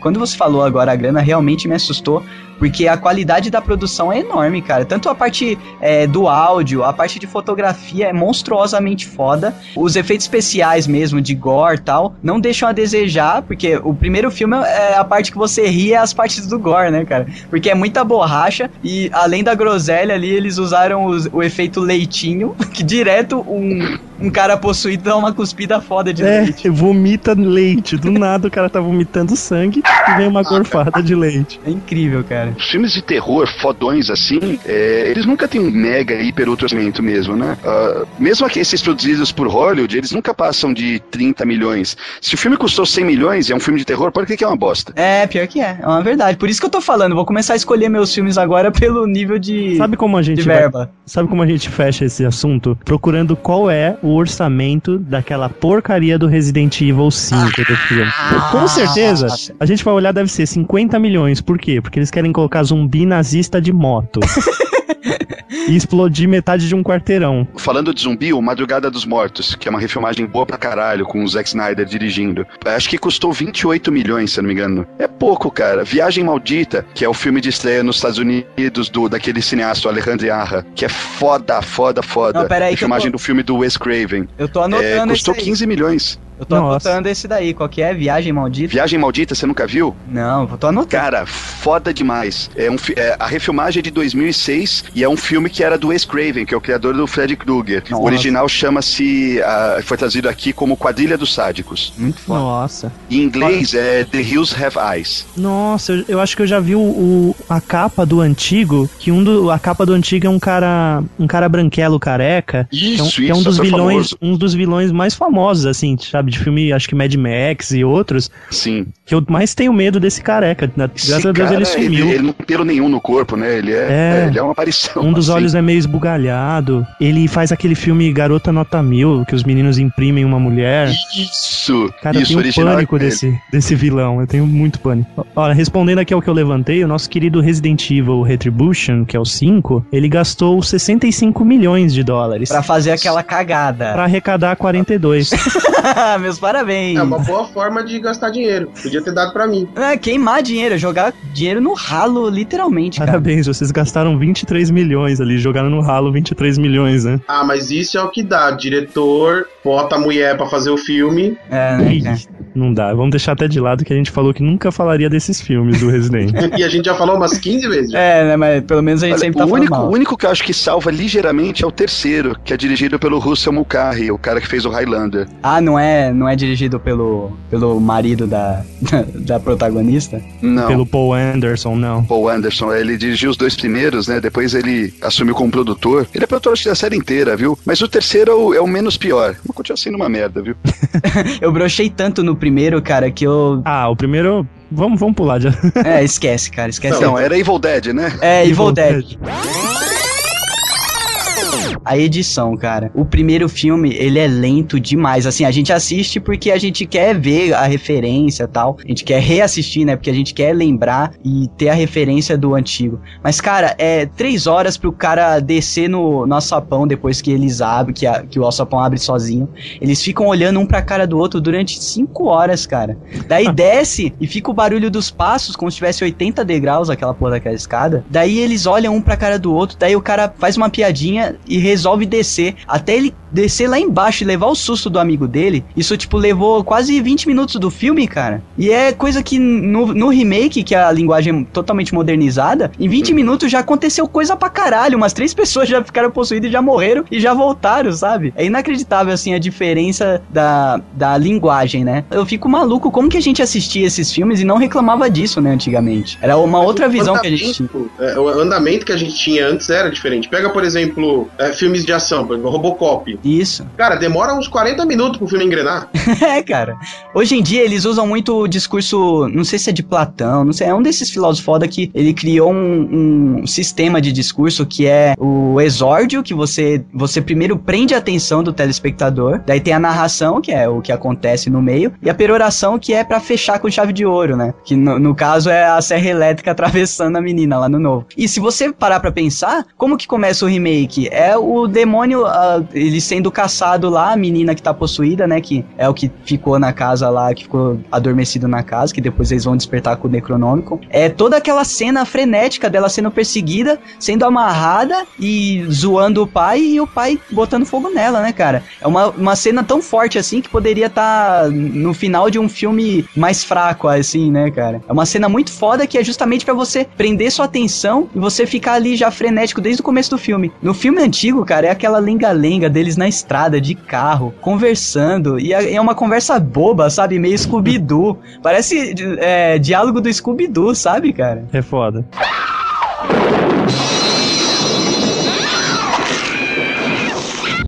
Quando você falou agora a grana, realmente me assustou, porque a qualidade da produção é enorme, cara. Tanto a parte é, do áudio, a parte de fotografia é monstruosamente foda. Os efeitos especiais mesmo, de gore e tal, não deixam a desejar, porque o primeiro filme é a parte que você ri, é as partes do gore, né, cara? Porque é muita borracha e além da groselha ali, eles usaram os- o efeito leitinho, que direto um, um cara possuído dá uma cuspida foda de É, leite. vomita leite. Do nada o cara tá vomitando sangue e vem uma gorfada de leite. É incrível, cara. Os filmes de terror fodões assim, é, eles nunca têm um mega hiper orçamento mesmo, né? Ah, mesmo aqui, esses produzidos por Hollywood, eles nunca passam de 30 milhões. Se o filme custou 100 milhões e é um filme de terror, pode que que é uma bosta. É, pior que é. É uma verdade. Por isso que eu tô falando. Vou começar a escolher meus filmes agora pelo nível de, Sabe como a de gente vai verba. Sabe como a gente fecha esse assunto? Procurando qual é o orçamento daquela porcaria do Resident Evil 5 do filme. Com certeza, a gente vai olhar, deve ser 50 milhões. Por quê? Porque eles querem colocar zumbi nazista de moto. e explodir metade de um quarteirão. Falando de zumbi, o Madrugada dos Mortos, que é uma refilmagem boa pra caralho, com o Zack Snyder dirigindo. Acho que custou 28 milhões, se eu não me engano. É pouco, cara. Viagem Maldita, que é o filme de estreia nos Estados Unidos do daquele cineasta, o Alejandro Arra, que é foda, foda, foda. Não, pera aí que eu Refilmagem tô- do filme do Wes Craven. Eu tô É, anotando custou esse aí. 15 milhões. Eu tô Nossa. anotando esse daí. Qual que é? Viagem Maldita? Viagem Maldita, você nunca viu? Não, eu tô anotando. Cara, foda demais. É um, é, a refilmagem é de 2006 e é um filme que era do Wes Craven, que é o criador do Freddy Krueger. Nossa. O original chama-se, ah, foi traduzido aqui como Quadrilha dos Sádicos. Muito foda. Nossa. Em inglês é The Hills Have Eyes. Nossa, eu, eu acho que eu já vi o, o- a capa do antigo, que um do, a capa do antigo é um cara, um cara branquelo careca. que é um, Isso, que é um isso, dos vilões, famoso. um dos vilões mais famosos assim, sabe, de filme, acho que Mad Max e outros, Sim. que eu mais tenho medo desse careca. Na- Graças Esse a Deus cara, ele sumiu. Ele, não tem pelo nenhum no corpo, né? Ele é, É. ele é uma aparição. Um dos assim. olhos é meio esbugalhado. Ele faz aquele filme Garota Nota Mil, que os meninos imprimem uma mulher. Isso. Cara, eu isso tenho um pânico desse, desse vilão. Eu tenho muito pânico. Olha, respondendo aqui ao que eu levantei, o nosso querido Resident Evil Retribution, que é o 5, ele gastou 65 milhões de dólares Pra fazer aquela cagada. pra arrecadar 42. Meus parabéns. É uma boa forma de gastar dinheiro. Podia ter dado pra mim. É, queimar dinheiro, jogar dinheiro no ralo, literalmente, cara. Parabéns, vocês gastaram 23 milhões ali, jogaram no ralo 23 milhões, né? Ah, mas isso é o que dá. Diretor bota a mulher pra fazer o filme. É, né? Não dá, vamos deixar até de lado que a gente falou que nunca falaria desses filmes do Resident. e a gente já falou umas 15 vezes. já. É, né, mas pelo menos a gente Olha, sempre tá o, falando único, mal. o único que eu acho que salva ligeiramente é o terceiro, que é dirigido pelo Russell Mulcahy, o cara que fez o Highlander. Ah, não é, não é dirigido pelo, pelo marido da, da, protagonista? Não. Pelo Paul Anderson, não. Paul Anderson, ele dirigiu os dois primeiros, né? Depois ele assumiu como produtor. Ele é produtor da série inteira, viu? Mas o terceiro é o, é o menos pior. Mas continua sendo uma merda, viu? Eu brochei tanto no primeiro, cara, que eu. Ah, o primeiro. Vamos, vamos pular já. É, esquece, cara, esquece. Não, era Evil Dead, né? É, Evil Dead. A edição, cara. O primeiro filme, ele é lento demais. Assim, a gente assiste porque a gente quer ver a referência e tal. A gente quer reassistir, né? Porque a gente quer lembrar e ter a referência do antigo. Mas, cara, é três horas pro cara descer no, no alçapão depois que eles abrem, que, a- que o alçapão abre sozinho. Eles ficam olhando um pra cara do outro durante cinco horas, cara. Daí desce e fica o barulho dos passos, como se tivesse 80 degraus aquela porra daquela escada. Daí eles olham um pra cara do outro, daí o cara faz uma piadinha e resolve descer. Até ele descer lá embaixo e levar o susto do amigo dele. Isso, tipo, levou quase 20 minutos do filme, cara. E é coisa que no, no remake, que é a linguagem totalmente modernizada, em 20 minutos já aconteceu coisa pra caralho. Umas três pessoas já ficaram possuídas e já morreram e já voltaram, sabe? É inacreditável, assim, a diferença da, da linguagem, né? Eu fico maluco como que a gente assistia esses filmes e não reclamava disso, né, antigamente. Era uma outra visão que a gente tinha. é, o andamento que a gente tinha antes era diferente. Pega, por exemplo, é, filmes de ação, por exemplo, Robocop. Isso. Cara, demora uns 40 minutos pro filme engrenar. É, cara. Hoje em dia eles usam muito o discurso, não sei se é de Platão, não sei, é um desses filósofos foda que ele criou um, um sistema de discurso que é o exórdio, que você, você primeiro prende a atenção do telespectador, daí tem a narração, que é o que acontece no meio, e a peroração, que é pra fechar com chave de ouro, né? Que no, no caso é a serra elétrica atravessando a menina lá no novo. E se você parar pra pensar, como que começa o remake? É o demônio, ah, ele sendo caçado lá, a menina que tá possuída, né? Que é o que ficou na casa lá, que ficou adormecido na casa, que depois eles vão despertar com o Necronômico. É toda aquela cena frenética dela sendo perseguida, sendo amarrada e zoando o pai e o pai botando fogo nela, né, cara? É uma, uma cena tão forte assim que poderia estar no final de um filme mais fraco, assim, né, cara? É uma cena muito foda que é justamente pra você prender sua atenção e você ficar ali já frenético desde o começo do filme. No filme antigo, cara, é aquela lenga-lenga deles na estrada, de carro, conversando. E é é uma conversa boba, sabe? Meio Scooby-Doo. Parece é, diálogo do Scooby-Doo, sabe, cara? É foda.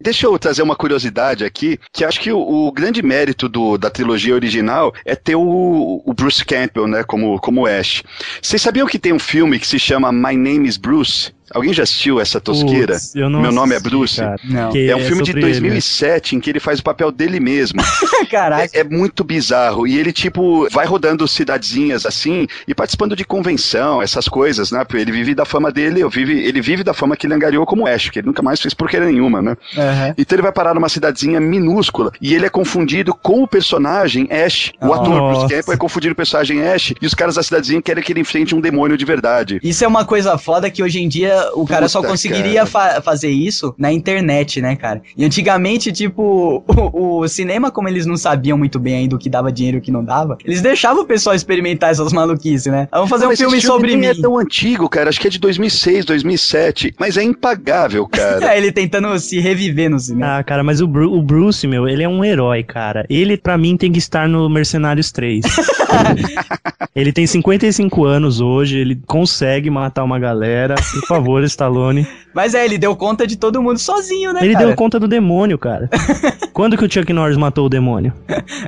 Deixa eu trazer uma curiosidade aqui, que acho que o, o grande mérito do- da trilogia original é ter o, o Bruce Campbell, né, como, como Ash. Vocês sabiam que tem um filme que se chama My Name is Bruce? Alguém já assistiu essa tosqueira? Putz, eu não Meu nome é assisti, Bruce. cara. Não. Que É um filme de sobre ele? 2007 em que ele faz o papel dele mesmo. Caraca. É, é muito bizarro. E ele, tipo, vai rodando cidadezinhas assim e participando de convenção, essas coisas, né? Porque ele vive da fama dele, eu vive, ele vive da fama que ele angariou como Ash, que ele nunca mais fez porcaria nenhuma, né? Aham. Então ele vai parar numa cidadezinha minúscula e ele é confundido com o personagem Ash. O ator. Bruce Campbell é confundido com o personagem Ash e os caras da cidadezinha querem que ele enfrente um demônio de verdade. Isso é uma coisa foda que hoje em dia o cara só conseguiria fa- fazer isso na internet, né, cara? E antigamente, tipo, o, o cinema, como eles não sabiam muito bem ainda o que dava dinheiro e o que não dava, eles deixavam o pessoal experimentar essas maluquices, né? Vamos fazer um Mas filme esse sobre nem mim. é tão antigo, cara. Acho que é de 2006, 2007. Mas é impagável, cara. É, ele tentando se reviver no cinema. Ah, cara, mas o, Bru- o Bruce, meu, ele é um herói, cara. Ele, pra mim, tem que estar no Mercenários 3. ele tem 55 anos hoje, ele consegue matar uma galera. Por favor, Stallone. Mas é, ele deu conta de todo mundo sozinho, né, Ele cara? deu conta do demônio, cara. Quando que o Chuck Norris matou o demônio?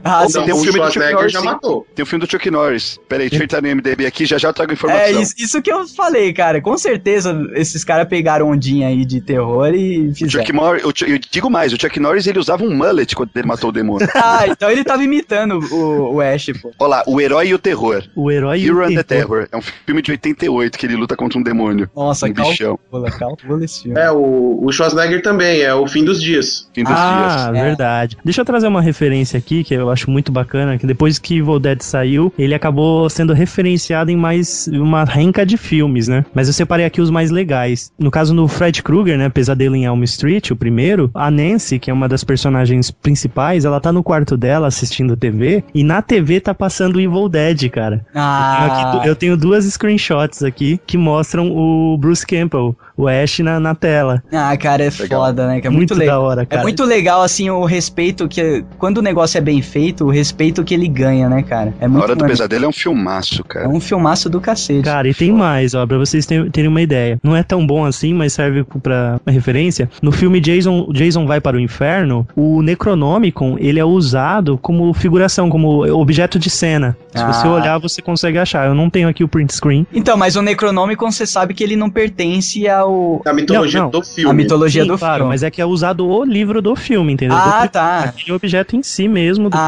Ah, Ou sim. tem um o filme do Chuck Norris, já sim. matou. Tem o filme do Chuck Norris. Peraí, deixa eu entrar no MDB aqui, já já eu trago informação. É, isso, isso que eu falei, cara. Com certeza esses caras pegaram ondinha aí de terror e O fizeram. Chuck Norris, Chu- eu digo mais, o Chuck Norris ele usava um mullet quando ele matou o demônio. Ah, então ele tava imitando o, o Ash, pô. Olha lá, O Herói e o Terror. O herói e Hero o and the terror. Terror. É um filme de 88 que ele luta contra um demônio. Nossa, um bichão. Calcula, calcula esse filme. É, o, o Schwarzenegger também, é o fim dos dias. Fim dos Ah, dias. É. verdade. Deixa eu trazer uma referência aqui que eu acho muito bacana, que depois que Evil Dead saiu, ele acabou sendo referenciado em mais uma renca de filmes, né? Mas eu separei aqui os mais legais. No caso no Fred Krueger, né, Pesadelo em Elm Street, o primeiro, a Nancy, que é uma das personagens principais, ela tá no quarto dela assistindo TV e na TV tá passando Evil Dead, cara. Eu tenho Ah, aqui du- eu tenho duas screenshots aqui que mostram o Bruce Campbell, o Ash na, na tela. ah, cara, é Legal. foda, né? Que é muito muito, legal. da hora, É cara. muito legal, assim, o respeito que. Quando o negócio é bem feito, o respeito que ele ganha, né, cara? É A muito Hora do. Pesadelo é um filmaço, É cara. um filmaço do cacete. Cara, e tem mais, ó, pra vocês terem, uma ideia. Não é tão bom assim, mas serve pra referência. No filme Jason, Jason Vai para o Inferno, o Necronomicon, ele é usado como figuração, como objeto de cena. Se você Ah. olhar, você consegue achar. Eu não tenho aqui o print screen. Então, mas o Necronomicon, você sabe que ele não pertence ao. A mitologia Não, não. do filme. A mitologia Sim, do claro, filme. mas é que é usado o livro do filme, entendeu? Ah, Do- tá. Aquele objeto em si mesmo, do Ah,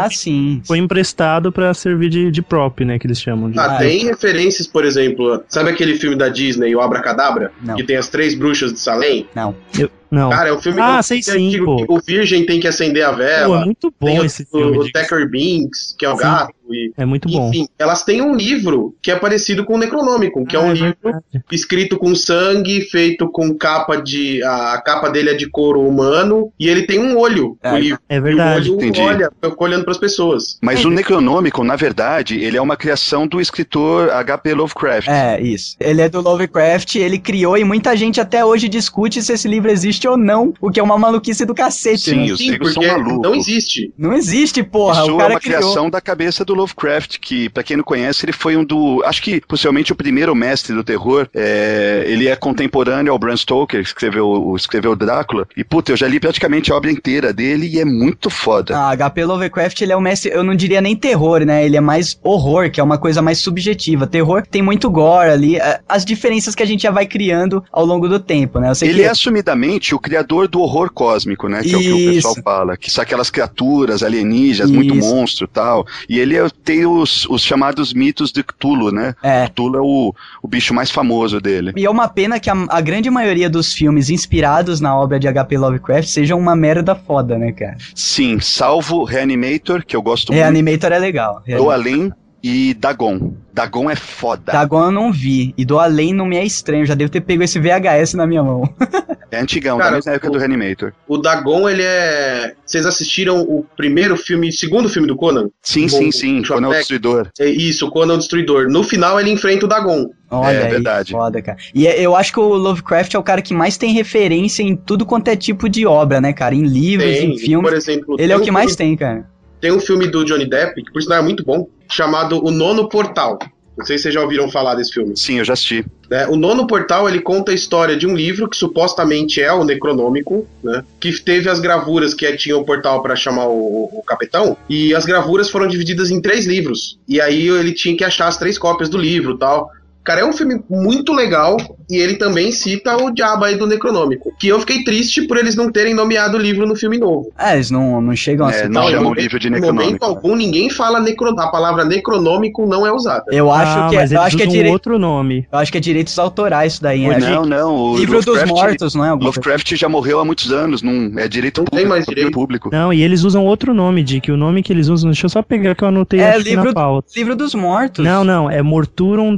próprio filme, sim. foi emprestado pra servir de, de prop, né, que eles chamam de. Ah, tem referências, por exemplo, sabe aquele filme da Disney, o Abracadabra? Não. Que tem as três bruxas de Salem? Não. Eu- não. Cara, é um filme Ah, é um sei filme sim, antigo pô. que o virgem tem que acender a Pô, vela. é muito tem bom o, esse filme. o. Tecker Binks, que é o Sim. gato. E, É muito bom. enfim, elas têm um livro que é parecido com o Necronômico, que é Ah, um livro verdade. escrito com sangue, feito com capa de. A capa dele é de couro humano, e ele tem um olho, É, o livro. É verdade. E o olho entendi. olha, fica olhando para as pessoas. Mas o Necronômico, na verdade, ele é uma criação do escritor H.P. Lovecraft. É, isso. Ele é do Lovecraft, ele criou e muita gente até hoje discute se esse livro existe ou não, o que é uma maluquice do cacete, Sim, né? os Sim, negros são porque malucos. não existe. Não existe, porra. Isso o é cara uma criou. criação da cabeça do Lovecraft, que, pra quem não conhece, ele foi um do. Acho que possivelmente o primeiro mestre do terror. É, ele é contemporâneo ao Bram Stoker, que escreveu, o- escreveu o Drácula. E, puta, eu já li praticamente a obra inteira dele e é muito foda. Ah, HP Lovecraft, ele é o mestre, eu não diria nem terror, né? Ele é mais horror, que é uma coisa mais subjetiva. Terror tem muito gore ali, as diferenças que a gente já vai criando ao longo do tempo, né? Eu sei Ele que é assumidamente o criador do horror cósmico, né? Que é o que o Isso. pessoal fala. Que são aquelas criaturas alienígenas, muito Isso. monstro e tal. E ele é- tem os, os chamados mitos de Cthulhu, né? É. Cthulhu é o, o bicho mais famoso dele. E é uma pena que a, a grande maioria dos filmes inspirados na obra de HP Lovecraft sejam uma merda foda, né, cara? Sim, salvo Reanimator, que eu gosto muito. Reanimator é legal. Do Além e Dagon. Dagon é foda. Dagon eu não vi. E do Além não me é estranho. Já devo ter pego esse VHS na minha mão. É antigão, Cara, da mesma época o- do Reanimator. O Dagon, ele é. Vocês assistiram o primeiro filme, segundo filme do Conan? Sim, O sim, sim. Schwarzenegger? Conan o Destruidor. É isso, o Conan o Destruidor. No final, ele enfrenta o Dagon. Olha É aí, verdade. foda, cara. E é- eu acho que o Lovecraft é o cara que mais tem referência em tudo quanto é tipo de obra, né, cara? Em livros, Tem, em filmes. por exemplo. Ele é o que mais tem, cara. Tem um filme do Johnny Depp, que por sinal é muito bom, chamado O Nono Portal. Não sei se vocês já ouviram falar desse filme. Sim, eu já assisti. né? O Nono Portal ele conta a história de um livro que supostamente é o Necronômico, né? Que teve as gravuras que tinha o portal para chamar o, o capitão e as gravuras foram divididas em três livros. E aí ele tinha que achar as três cópias do livro, tal. Cara, é um filme muito legal e ele também cita o diabo aí do Necronômico. Que eu fiquei triste por eles não terem nomeado o livro no filme novo. É, eles não, não chegam a É, citar. não em chama o momento- livro de Em momento Necronômico. algum, ninguém fala necro... a palavra necronômico não é usada. Eu acho ah, que, mas eu acho que é usam direito. outro nome. Eu acho que é direitos autorais isso daí? Não, que- não. O Livro dos Lovecraft- Mortos, não é? alguma coisa? Lovecraft já morreu há muitos anos, não é direito Não tem público. mais é direito. público. Não, e eles usam outro nome, Dick. O nome que eles usam, deixa eu só pegar que eu anotei É, livro- na pauta. Livro dos Mortos. Não, não, é Morturum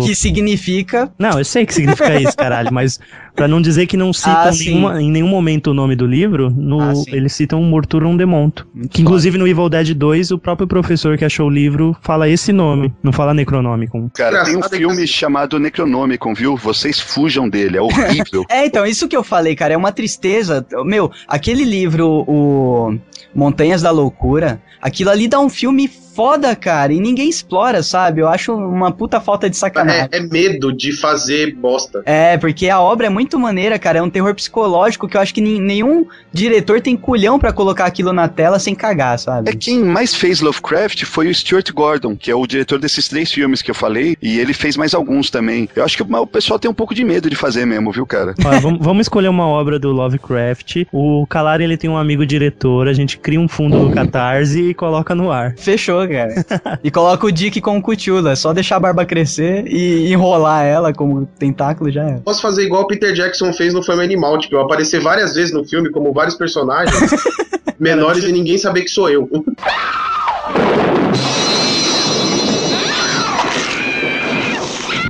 Demonto. Que significa. Não, eu sei que significa isso, caralho, mas pra não dizer que não citam Ah, nenhuma- em nenhum momento o nome do livro, no- Ah, eles citam Morturum Demonto. Muito Que inclusive no Evil Dead 2, o próprio professor que achou o livro fala esse nome, não fala Necronomicon. Cara, tem um é filme assim- chamado Necronomicon, viu? Vocês fujam dele, é horrível. É, então, isso que eu falei, cara, é uma tristeza. Meu, aquele livro, o Montanhas da Loucura, aquilo ali dá um filme foda, cara, e ninguém explora, sabe? Eu acho uma puta falta de sacanagem. É, é medo de fazer bosta. É, porque a obra é muito maneira, cara. É um terror psicológico que eu acho que nenhum diretor tem culhão pra colocar aquilo na tela sem cagar, sabe? É quem mais fez Lovecraft foi o Stuart Gordon, que é o diretor desses três filmes que eu falei, e ele fez mais alguns também. Eu acho que o pessoal tem um pouco de medo de fazer mesmo, viu, cara? Olha, vamos, vamos escolher uma obra do Lovecraft. O Calari, ele tem um amigo diretor, a gente cria um fundo do Catarse e coloca no ar. Fechou, cara. e coloca o Dick com o Cutula. É só deixar a barba crescer e enrolar ela como tentáculo já é. Posso fazer igual o Peter Jackson fez no Fame Animal, tipo, eu aparecer várias vezes no filme como vários personagens menores e ninguém saber que sou eu.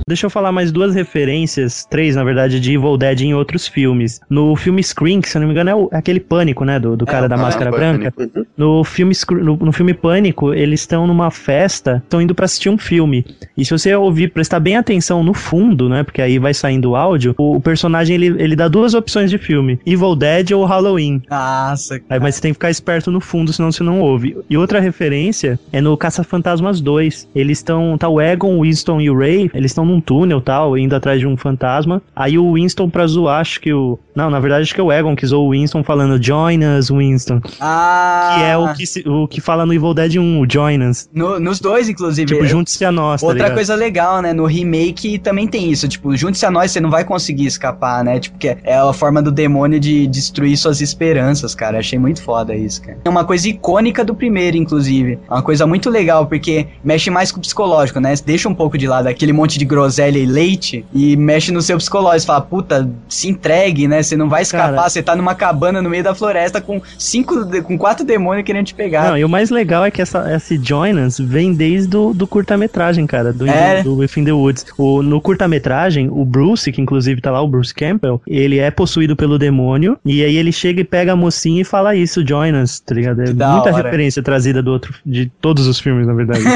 Deixa eu falar mais duas referências, três na verdade, de Evil Dead em outros filmes. No filme Scream, que se eu não me engano é, o- é aquele Pânico, né, do, do cara da ah, máscara Pânico. branca. No filme, no, no filme Pânico, eles estão numa festa, estão indo pra assistir um filme. E se você ouvir, prestar bem atenção no fundo, né, porque aí vai saindo o áudio, o, o personagem ele, ele dá duas opções de filme: Evil Dead ou Halloween. Nossa, Aí, mas você tem que ficar esperto no fundo, senão você não ouve. E outra referência é no Caça-Fantasmas 2. Eles estão. Tá o Egon, o Winston e o Ray. Eles estão num túnel tal, indo atrás de um fantasma. Aí o Winston, pra zoar, acho que o. Não, na verdade, acho que é o Egon que zoou o Winston falando Join us, Winston. Ah, Que é o que, se- o que fala no Evil Dead 1, o Join us. no- nos dois, inclusive. Tipo, junte-se a nós, tá Outra coisa legal, né? No remake também tem isso. Tipo, junte-se a nós, você não vai conseguir escapar, né? Tipo, que é a forma do demônio de destruir suas esperanças, cara. Achei muito foda isso, cara. É uma coisa icônica do primeiro, inclusive. Uma coisa muito legal, porque mexe mais com o psicológico, né? Deixa um pouco de lado aquele monte de groselha e leite e mexe no seu psicológico. Você fala, puta, se entregue, né? Você não vai escapar, Cara. você tá numa cabana no meio da floresta com cinco, com quatro demônios querendo te pegar. Não, e o mais legal é que essa, esse Join Us vem desde o do curta-metragem, cara, do, É. do Within the Woods. O, no curta-metragem, o Bruce, que inclusive tá lá, o Bruce Campbell, ele é possuído pelo demônio, e aí ele chega e pega a mocinha e fala isso, Join Us, tá ligado? É muita hora. referência trazida do outro, de todos os filmes, na verdade.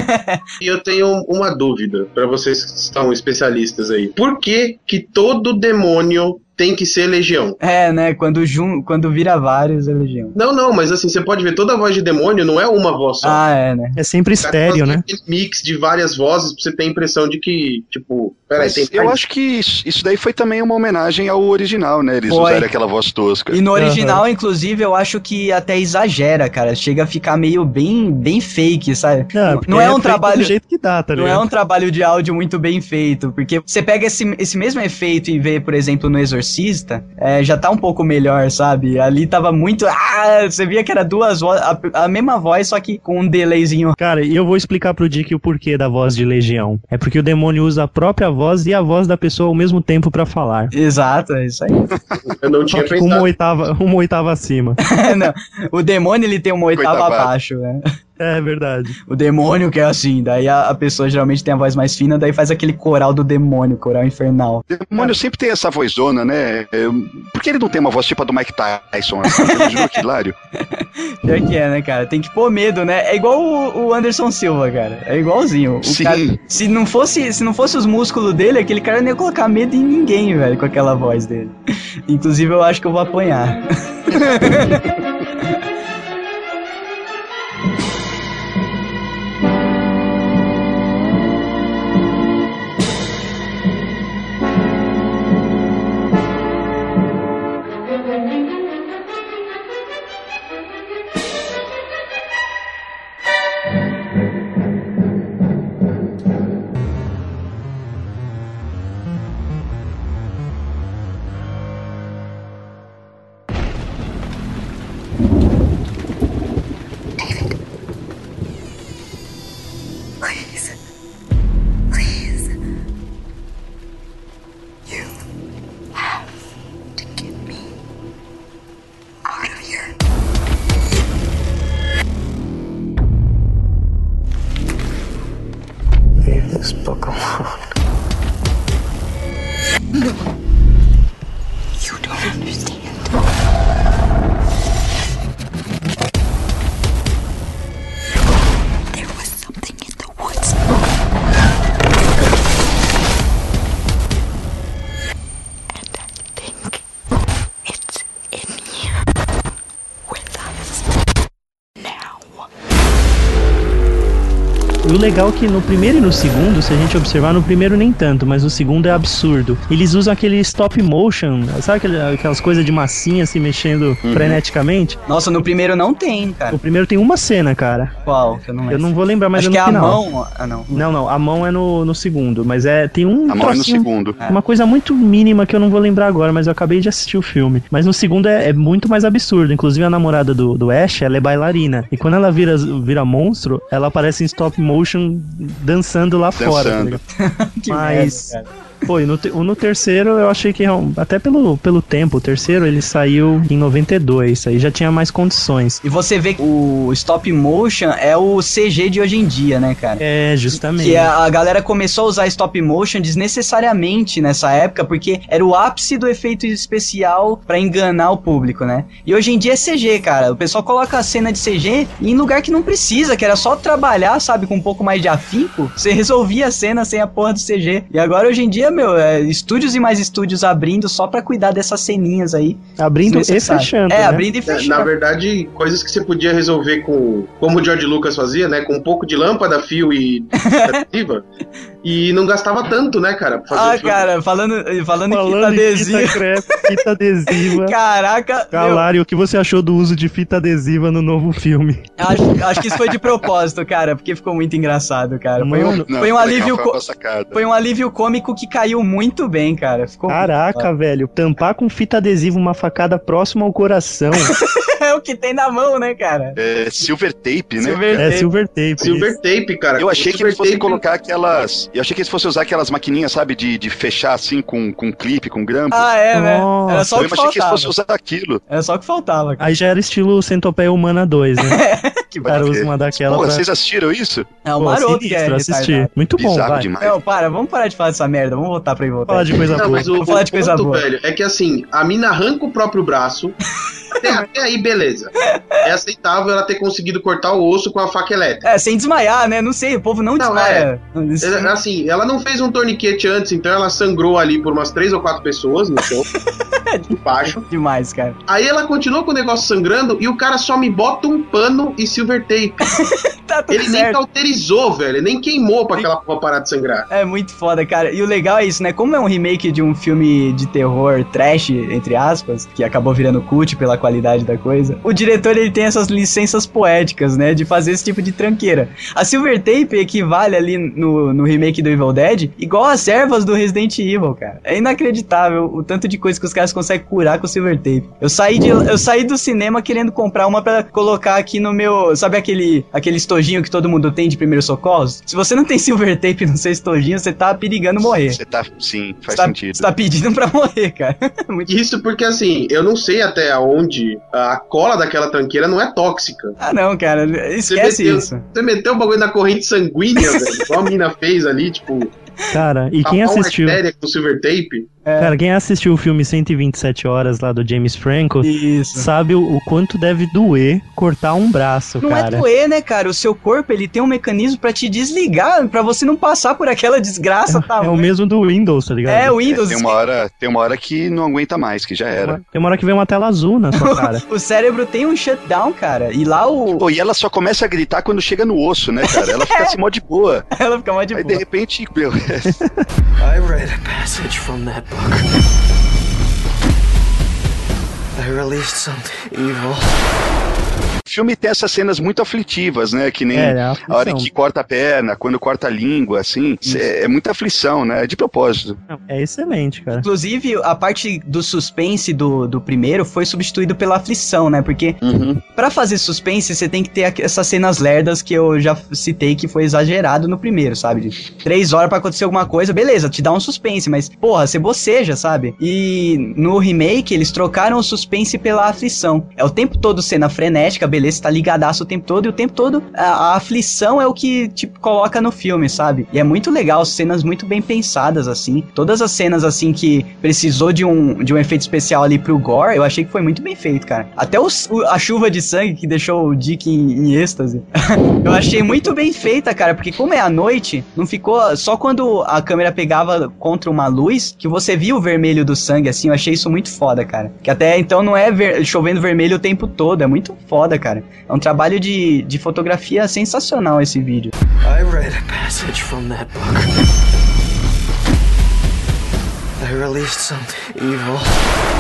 E eu tenho uma dúvida pra vocês que são especialistas aí. Por que que todo demônio tem que ser legião? É, né? Quando, jun... Quando vira vários, é legião. Não, não, mas assim, você pode ver toda voz de demônio, não é uma voz só. Ah, é, né? É sempre estéreo, né? mix de várias vozes pra você ter a impressão de que, tipo, peraí, Mas tem eu acho que isso, isso daí foi também uma homenagem ao original, né? Eles Foi. usaram aquela voz tosca. E no original, inclusive, eu acho que até exagera, cara. Chega a ficar meio bem, bem fake, sabe? porque não é um feito trabalho. do jeito que dá, tá Não é um trabalho de áudio muito bem feito, porque você pega esse, esse mesmo efeito e vê, por exemplo, no Exorcista, é, já tá um pouco melhor, sabe? Ali tava muito. Ah, você via que era duas vozes, a, a mesma voz, só que com um delayzinho. Cara, e eu vou explicar pro Dick o porquê da voz de Legião. É porque o demônio usa a própria voz e a voz da pessoa ao mesmo tempo pra falar. Exato, é isso aí. Eu não Só tinha que com uma oitava, uma oitava acima. Não, o demônio ele tem uma oitava abaixo, né? É verdade. O demônio que é assim, daí a, a pessoa geralmente tem a voz mais fina, daí faz aquele coral do demônio, coral infernal. Demônio sempre tem essa vozona, né? É, Por que ele não tem uma voz tipo a do Mike Tyson? Assim? Você imaginou que hilário? Pior que é, né, cara? Tem que pôr medo, né? É igual o, o Anderson Silva, cara. É igualzinho. O Sim. cara- se não fosse, se não fosse os músculos dele, aquele cara não ia colocar medo em ninguém, velho, com aquela voz dele. Inclusive, eu acho que eu vou apanhar. Legal é que no primeiro e no segundo, se a gente observar, no primeiro nem tanto, mas no segundo é absurdo. Eles usam aquele stop motion, sabe aquele- aquelas coisas de massinha se mexendo freneticamente? Nossa, no primeiro não tem, cara. O primeiro tem uma cena, cara. Qual? Que eu não Eu não vou lembrar, mas Acho é que no é a final. mão. Ah, não. Não, não, a mão é no, no segundo, mas é tem um A mão é no segundo. Uma coisa muito mínima que eu não vou lembrar agora, mas eu acabei de assistir o filme. Mas no segundo é, é muito mais absurdo. Inclusive a namorada do, do Ash, ela é bailarina. E quando ela vira, vira monstro, ela aparece em stop motion dançando lá fora. tá Dançando. ligado? Que Mas, merda, e no, no terceiro eu achei que, real- até pelo, pelo tempo, o terceiro ele saiu em 92, aí já tinha mais condições. E você vê que o stop motion é o CG de hoje em dia, né, cara? É, justamente. Que a, a galera começou a usar stop motion desnecessariamente nessa época, porque era o ápice do efeito especial pra enganar o público, né? E hoje em dia é CG, cara. O pessoal coloca a cena de CG em lugar que não precisa, que era só trabalhar, sabe, com um pouco mais de afinco. Você resolvia a cena sem a porra do CG. E agora hoje em dia, meu, é estúdios e mais estúdios abrindo só pra cuidar dessas ceninhas aí. Abrindo e fechando. É, né? abrindo e É, fechando. Na verdade, coisas que você podia resolver com. Como o George Lucas fazia, né? Com um pouco de lâmpada, fio e. e não gastava tanto, né, cara? Ah, filme. cara, falando, falando, em fita Falando em fita adesiva. crepe, fita adesiva. Caraca, meu, Galari, o que você achou do uso de fita adesiva no novo filme? Acho, acho que isso foi de propósito, cara, porque ficou muito engraçado, cara. Foi um, Não, foi um alívio foi foi um alívio cômico que caiu muito bem, cara. Ficou Caraca, velho, tampar com fita adesiva uma facada próxima ao coração. é o que tem na mão, né, cara? É, silver tape, né? Silver é tape. silver tape. Silver tape, cara. Eu achei que Silver eles fossem tape- colocar aquelas. Eu achei que eles fossem usar aquelas maquininhas, sabe, de, de fechar assim com, com clipe, com grampo. Ah, é, né? Nossa. Era só o eu que achei que eles faltava. fossem usar aquilo. Era só o que faltava, cara. Aí já era estilo Centopeia Humana 2, né? Que O cara usa uma daquela Pô, pra... vocês assistiram isso? É o maroto que é assisti. Muito bom, Bizarro vai. demais. Não, para, vamos parar de falar dessa merda. Vamos voltar pra ir voltar. Falar de coisa Não, boa. mas o, Vamos falar de coisa ponto, boa. velho, é que assim, a mina arranca o próprio braço. até, até aí, beleza. É aceitável ela ter conseguido cortar o osso com a faca elétrica. É, sem desmaiar, né? Não sei, o povo não, Não, desmaia. Isso- É, Assim, ela não fez um torniquete antes, então ela sangrou ali por umas três ou quatro pessoas no chão. embaixo. Demais, cara. Aí ela continuou com o negócio sangrando e o cara só me bota um pano e silver tape. Tá tudo Ele nem certo. cauterizou, velho. Ele nem queimou pra aquela porra parar de sangrar. É muito foda, cara. E o legal é isso, né? Como é um remake de um filme de terror trash, entre aspas, que acabou virando cult pela qualidade da coisa, o diretor ele tem essas licenças poéticas, né? De fazer esse tipo de tranqueira. A Silver Tape equivale ali no, no remake do Evil Dead igual as ervas do Resident Evil, cara. É inacreditável o tanto de coisa que os caras conseguem curar com o Silver Tape. Eu saí, de, eu saí do cinema querendo comprar uma pra colocar aqui no meu. Sabe aquele, aquele estojinho que todo mundo tem de primeiros socorros? Se você não tem Silver Tape no seu estojinho, você tá perigando morrer. Você tá. Sim, faz tá, sentido. você tá pedindo pra morrer, cara. Muito... Isso porque, assim, eu não sei até onde a cola daquela tranqueira não é tóxica. Ah, não, cara. Esquece meteu, isso. Você meteu o bagulho na corrente sanguínea, velho. Igual a mina fez ali, tipo, Cara, e quem assistiu? com silver tape. Cara, quem assistiu o filme 127 horas lá do James Franco Isso. sabe o, o quanto deve doer cortar um braço, Não cara. é doer, né, cara? O seu corpo, ele tem um mecanismo pra te desligar, pra você não passar por aquela desgraça, tá? É o mesmo do Windows, tá ligado? É, o É, Windows. tem, uma hora, tem uma hora que não aguenta mais, que já era. Tem uma hora que vem uma tela azul na sua cara. O cérebro tem um shutdown, cara. E lá o. Pô, e ela só começa a gritar quando chega no osso, né, cara? Ela fica assim mó de boa. Ela fica mais de Aí de boa. repente, meu, I read a passage from that book. I released some evil. O filme tem essas cenas muito aflitivas, né? Que nem É, é a aflição. hora que corta a perna, quando corta a língua, assim. É, é muita aflição, né? De propósito. É excelente, cara. Inclusive, a parte do suspense do, do primeiro foi substituído pela aflição, né? Porque Uhum. Pra fazer suspense, você tem que ter essas cenas lerdas que eu já citei que foi exagerado no primeiro, sabe? De três horas pra acontecer alguma coisa, beleza, te dá um suspense, mas, porra, você boceja, sabe? E no remake, eles trocaram o suspense pela aflição. É o tempo todo cena frenética, beleza. Beleza, você tá ligadaço o tempo todo, e o tempo todo a, a aflição é o que te coloca no filme, sabe? E é muito legal, cenas muito bem pensadas, assim. Todas as cenas, assim, que precisou de um, de um efeito especial ali pro gore, eu achei que foi muito bem feito, cara. Até o- a chuva de sangue que deixou o Dick em, em êxtase. eu achei muito bem feita, cara, porque como é à noite, não ficou só quando a câmera pegava contra uma luz que você via o vermelho do sangue, assim, eu achei isso muito foda, cara. Que até então não é ver- chovendo vermelho o tempo todo, é muito foda, cara. É um trabalho de, de fotografia sensacional esse vídeo. I read a passage from that book. I released some evil.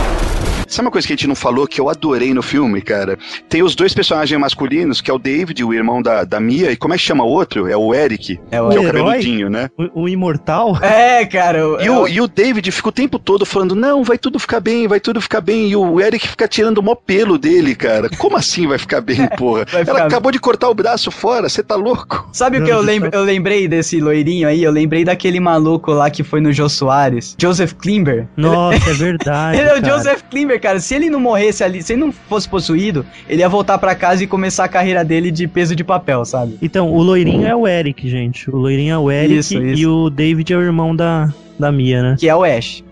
Sabe uma coisa que a gente não falou que eu adorei no filme, cara? Tem os dois personagens masculinos, que é o David, o irmão da, da Mia, e como é que chama o outro? É o Eric, É o que é o cabeludinho, né? O, o imortal? É, cara. o- E é o, e o David fica o tempo todo falando, não, vai tudo ficar bem, vai tudo ficar bem. E o Eric fica tirando o mó pelo dele, cara. Como assim vai ficar bem, porra? Ela ficar- acabou de cortar o braço fora, você tá louco? Sabe o que eu, eu lembrei desse loirinho aí? Eu lembrei daquele maluco lá que foi no Jô Soares. Joseph Klimber. Nossa, é verdade. Ele é o cara. Joseph Klimber, cara. Se ele não morresse ali, se ele não fosse possuído, ele ia voltar pra casa e começar a carreira dele de peso de papel, sabe? Então, o loirinho é o Eric, gente. O loirinho é o Eric Isso, isso. e o David é o irmão da, da Mia, né? Que é o Ash.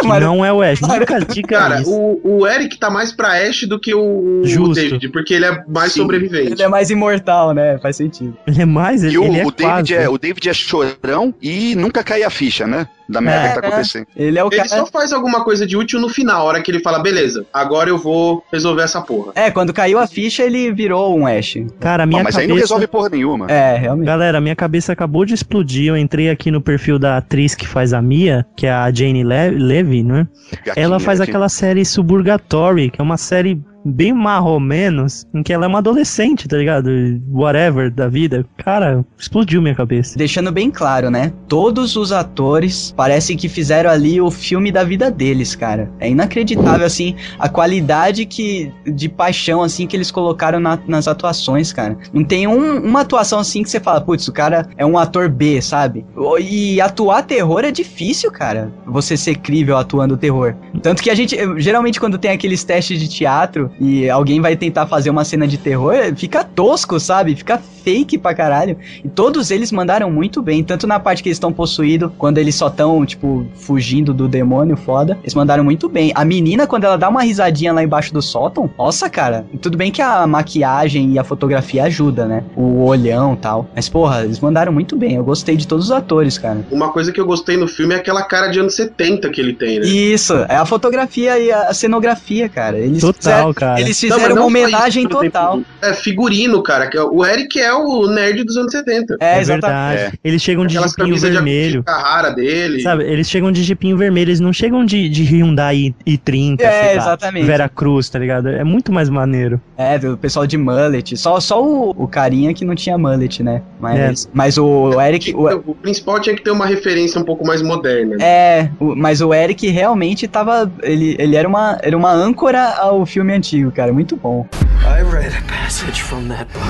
Que Mas- não é o Ash. Nunca diga Cara, isso. o, o Eric tá mais pra Ash do que o, o. David, porque ele é mais Sim. sobrevivente. Ele é mais imortal, né? Faz sentido. Ele é mais, ele, E o, ele é o David quase. é, o David é chorão e nunca cai a ficha, né? Da merda É, que tá acontecendo. Ele é o Ele cara. só faz alguma coisa de útil no final, a hora que ele fala, beleza, agora eu vou resolver essa porra. É, quando caiu a ficha, ele virou um Ash. Cara, minha mas aí não cabeça... resolve porra nenhuma. É, realmente. Galera, minha cabeça acabou de explodir. Eu entrei aqui no perfil da atriz que faz a Mia, que é a Jane Le Levy, né? Gatinha Ela faz aqui. aquela série Suburgatory, que é uma série bem marromenos, em que ela é uma adolescente, tá ligado? Whatever da vida. Cara, explodiu minha cabeça. Deixando bem claro, né? Todos os atores parecem que fizeram ali o filme da vida deles, cara. É inacreditável, assim, a qualidade que de paixão, assim, que eles colocaram na- nas atuações, cara. Não tem um- uma atuação assim que você fala, putz, o cara é um ator B, sabe? E atuar terror é difícil, cara. Você ser crível atuando terror. Tanto que a gente, geralmente, quando tem aqueles testes de teatro e alguém vai tentar fazer uma cena de terror, fica tosco, sabe? Fica fake pra caralho. E todos eles mandaram muito bem, tanto na parte que eles estão possuídos, quando eles só estão, tipo, fugindo do demônio foda. Eles mandaram muito bem. A menina, quando ela dá uma risadinha lá embaixo do sótão, nossa, cara. Tudo bem que a maquiagem e a fotografia ajuda, né? O olhão e tal. Mas, porra, eles mandaram muito bem. Eu gostei de todos os atores, cara. Uma coisa que eu gostei no filme é aquela cara de anos 70 que ele tem, né? Isso, é a fotografia e a cenografia, cara. Eles Total, fizeram, cara. Eles fizeram não uma isso, homenagem exemplo, total. É figurino, cara. Que é- o Eric é o nerd dos anos 70. É, É verdade. Eles chegam de Aquelas jipinho de vermelho. de Carrara dele. Sabe, eles chegam de jipinho vermelho, eles não chegam de, de Hyundai i- i30, É, sei lá, exatamente. Vera Cruz, tá ligado? É muito mais maneiro. É, do pessoal de mullet. Só, só o, o carinha que não tinha mullet, né? Mas, É. mas o Eric. O, O principal tinha que ter uma referência um pouco mais moderna. né? é, o- mas o Eric realmente tava. Ele, ele era, uma, era uma âncora ao filme antigo, cara. Muito bom. I read a passage from that book.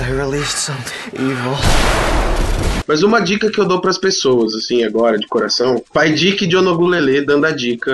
I released some evil. Mas uma dica que eu dou pras pessoas, assim, agora, de coração, Pai Dick de Onogulele dando a dica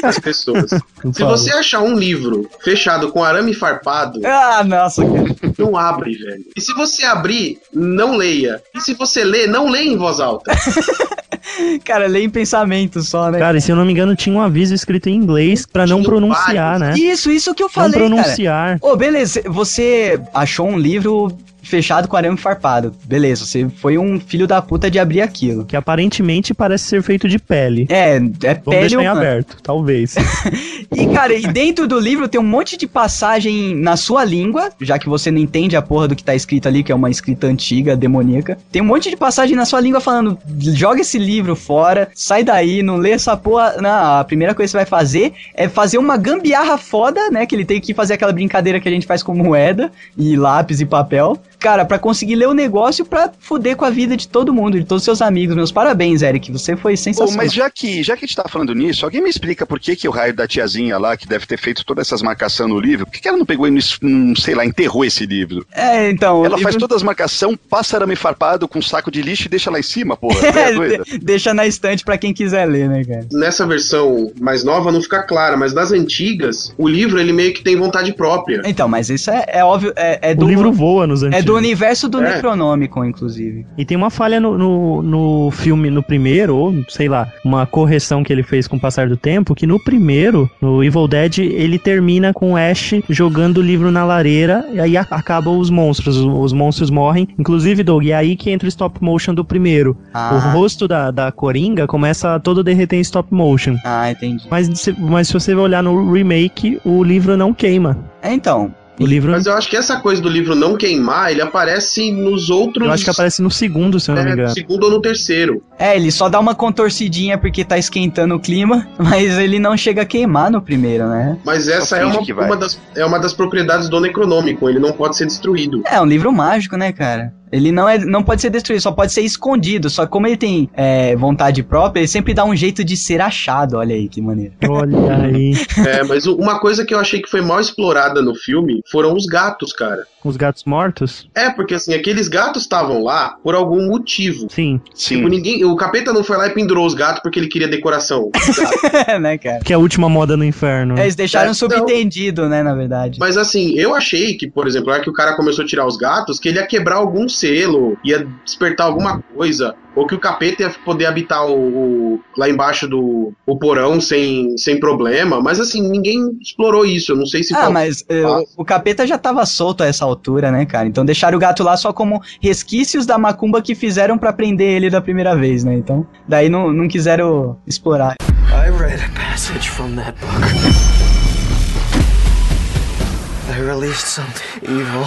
pras pessoas. Se Fala. você achar um livro fechado com arame farpado, Ah, nossa, cara. não abre, velho. E se você abrir, não leia. E se você lê, não leia em voz alta. Cara, lê em pensamento só, né? Cara, e se eu não me engano, tinha um aviso escrito em inglês pra não pronunciar, né? Isso, isso que eu Não falei, cara. pronunciar. Ô, beleza, você achou um livro fechado com arame farpado. Beleza, você foi um filho da puta de abrir aquilo. Que aparentemente parece ser feito de pele. É, é Vamos pele deixar em humana. aberto, talvez. E, cara, e dentro do livro tem um monte de passagem na sua língua, já que você não entende a porra do que tá escrito ali, que é uma escrita antiga, demoníaca. Tem um monte de passagem na sua língua falando: joga esse livro fora, sai daí, não lê essa porra. Não, a primeira coisa que você vai fazer é fazer uma gambiarra foda, né? Que ele tem que fazer aquela brincadeira que a gente faz com moeda e lápis e papel. Cara, pra conseguir ler o negócio pra fuder com a vida de todo mundo, de todos os seus amigos. Meus parabéns, Eric. Você foi sensacional. mas já que, já que a gente tá falando nisso, alguém me explica por que, que o raio da tiazinha lá, que deve ter feito todas essas marcações no livro, por que, que ela não pegou e, não, sei lá, enterrou esse livro? É, então. o Ela faz livro- todas as marcações, passa arame farpado com um saco de lixo e deixa lá em cima, porra. É, doida. de- deixa na estante pra quem quiser ler, né, cara? Nessa versão mais nova não fica clara, mas nas antigas, o livro ele meio que tem vontade própria. Então, mas isso é, é óbvio, é, é O do, livro voa nos antigos. é do universo do É. Necronômico, inclusive. E tem uma falha no, no, no filme, no primeiro, ou sei lá, uma correção que ele fez com o passar do tempo, que no primeiro, no Evil Dead, ele termina com o Ash jogando o livro na lareira, e aí acabam os monstros, os, os monstros morrem. Inclusive, Doug, é aí que entra o stop motion do primeiro. Ah. O rosto da, da Coringa começa a todo derreter em stop motion. Ah, entendi. Mas, se- mas se você olhar no remake, o livro não queima. É, então. O livro. Mas eu acho que essa coisa do livro não queimar, ele aparece nos outros. Eu acho que aparece no segundo, se eu não me é, engano. no segundo ou no terceiro. É, ele só dá uma contorcidinha porque tá esquentando o clima, mas ele não chega a queimar no primeiro, né? Mas essa é uma, uma das, é uma das propriedades do Necronômico, ele não pode ser destruído. É um livro mágico, né, cara? Ele não, é, não pode ser destruído, só pode ser escondido. Só que como ele tem é, vontade própria, ele sempre dá um jeito de ser achado. Olha aí que maneiro. Olha aí. É, mas uma coisa que eu achei que foi mal explorada no filme foram os gatos, cara. Os gatos mortos? É, porque assim, aqueles gatos estavam lá por algum motivo. Sim. Sim. Tipo, ninguém. O capeta não foi lá e pendurou os gatos porque ele queria decoração. né, cara? Que é a última moda no inferno. É, Eles deixaram É, não. subentendido, né, na verdade. Mas assim, eu achei que, por exemplo, na hora que o cara começou a tirar os gatos, que ele ia quebrar algum selo, ia despertar alguma coisa. Ou que o capeta ia poder habitar o, o- lá embaixo do o porão sem, sem problema. Mas assim, ninguém explorou isso. Eu não sei se Ah, mas o, capeta já tava solto a essa altura, né, cara? Então deixaram o gato lá só como resquícios da macumba que fizeram pra prender ele da primeira vez, né? Então, daí não, não quiseram explorar. I read a passage from that book. I released some evil.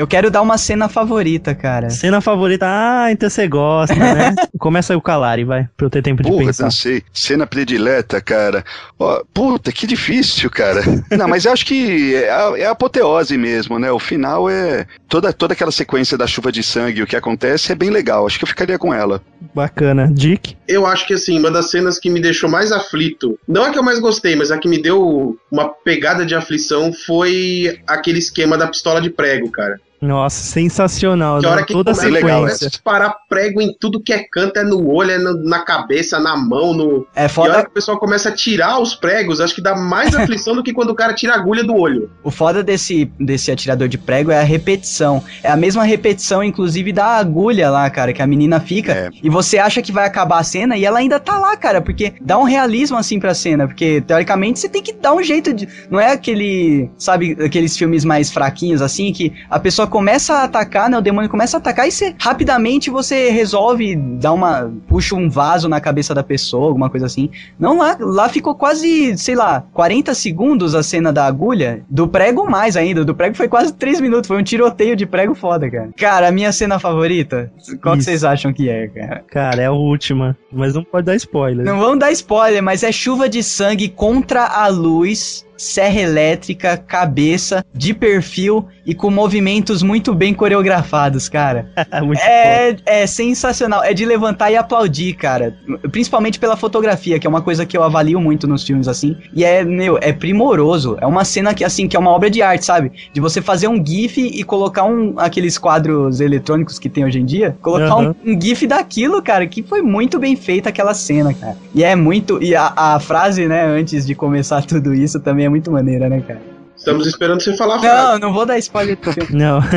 Eu quero dar uma cena favorita, cara. Cena favorita. Ah, então você gosta, né? Começa aí o Calari, vai, pra eu ter tempo de Porra, pensar. não sei. Cena predileta, cara. Ó, puta, que difícil, cara. Não, mas eu acho que é a, é a apoteose mesmo, né? O final é. Toda, toda aquela sequência da chuva de sangue, o que acontece é bem legal. Acho que eu ficaria com ela. Bacana. Dick? Eu acho que assim, uma das cenas que me deixou mais aflito, não a que eu mais gostei, mas a que me deu uma pegada de aflição foi aquele esquema da pistola de prego, cara. Nossa, sensacional. Que né? hora que Toda começa, legal, a disparar prego em tudo que é canto, é no olho, é no- na cabeça, na mão, no. É E a hora foda, que o pessoal começa a tirar os pregos, acho que dá mais aflição do que quando o cara tira a agulha do olho. o foda desse, desse atirador de prego é a repetição. É a mesma repetição, inclusive, da agulha lá, cara, que a menina fica. É. E você acha que vai acabar a cena e ela ainda tá lá, cara, porque dá um realismo assim pra cena. Porque, teoricamente, você tem que dar um jeito de. Não é aquele. Sabe, aqueles filmes mais fraquinhos assim, que a pessoa começa a atacar, né? O demônio começa a atacar e você rapidamente você resolve dar uma. puxa um vaso na cabeça da pessoa, alguma coisa assim. Não, lá, lá ficou quase, sei lá, 40 segundos a cena da agulha. Do prego mais ainda. Do prego foi quase 3 minutos. Foi um tiroteio de prego foda, cara. Cara, a minha cena favorita. Qual que vocês acham que é, cara? Cara, é a última. Mas não pode dar spoiler. Não vamos dar spoiler, mas é chuva de sangue contra a luz, serra elétrica, cabeça, de perfil e com movimentos muito bem coreografados, cara. É, é sensacional. É de levantar e aplaudir, cara. Principalmente pela fotografia, que é uma coisa que eu avalio muito nos filmes, assim. E é, meu, é primoroso. É uma cena que, assim, que é uma obra de arte, sabe? De você fazer um GIF e colocar um, aqueles quadros eletrônicos que tem hoje em dia. Colocar Aham. um, um GIF daquilo, cara, que foi muito bem feita aquela cena, cara. E é muito. E a, a frase, né, antes de começar tudo isso também é muito maneira, né, cara? Estamos esperando você falar. Não, não vou dar spoiler filme. Não.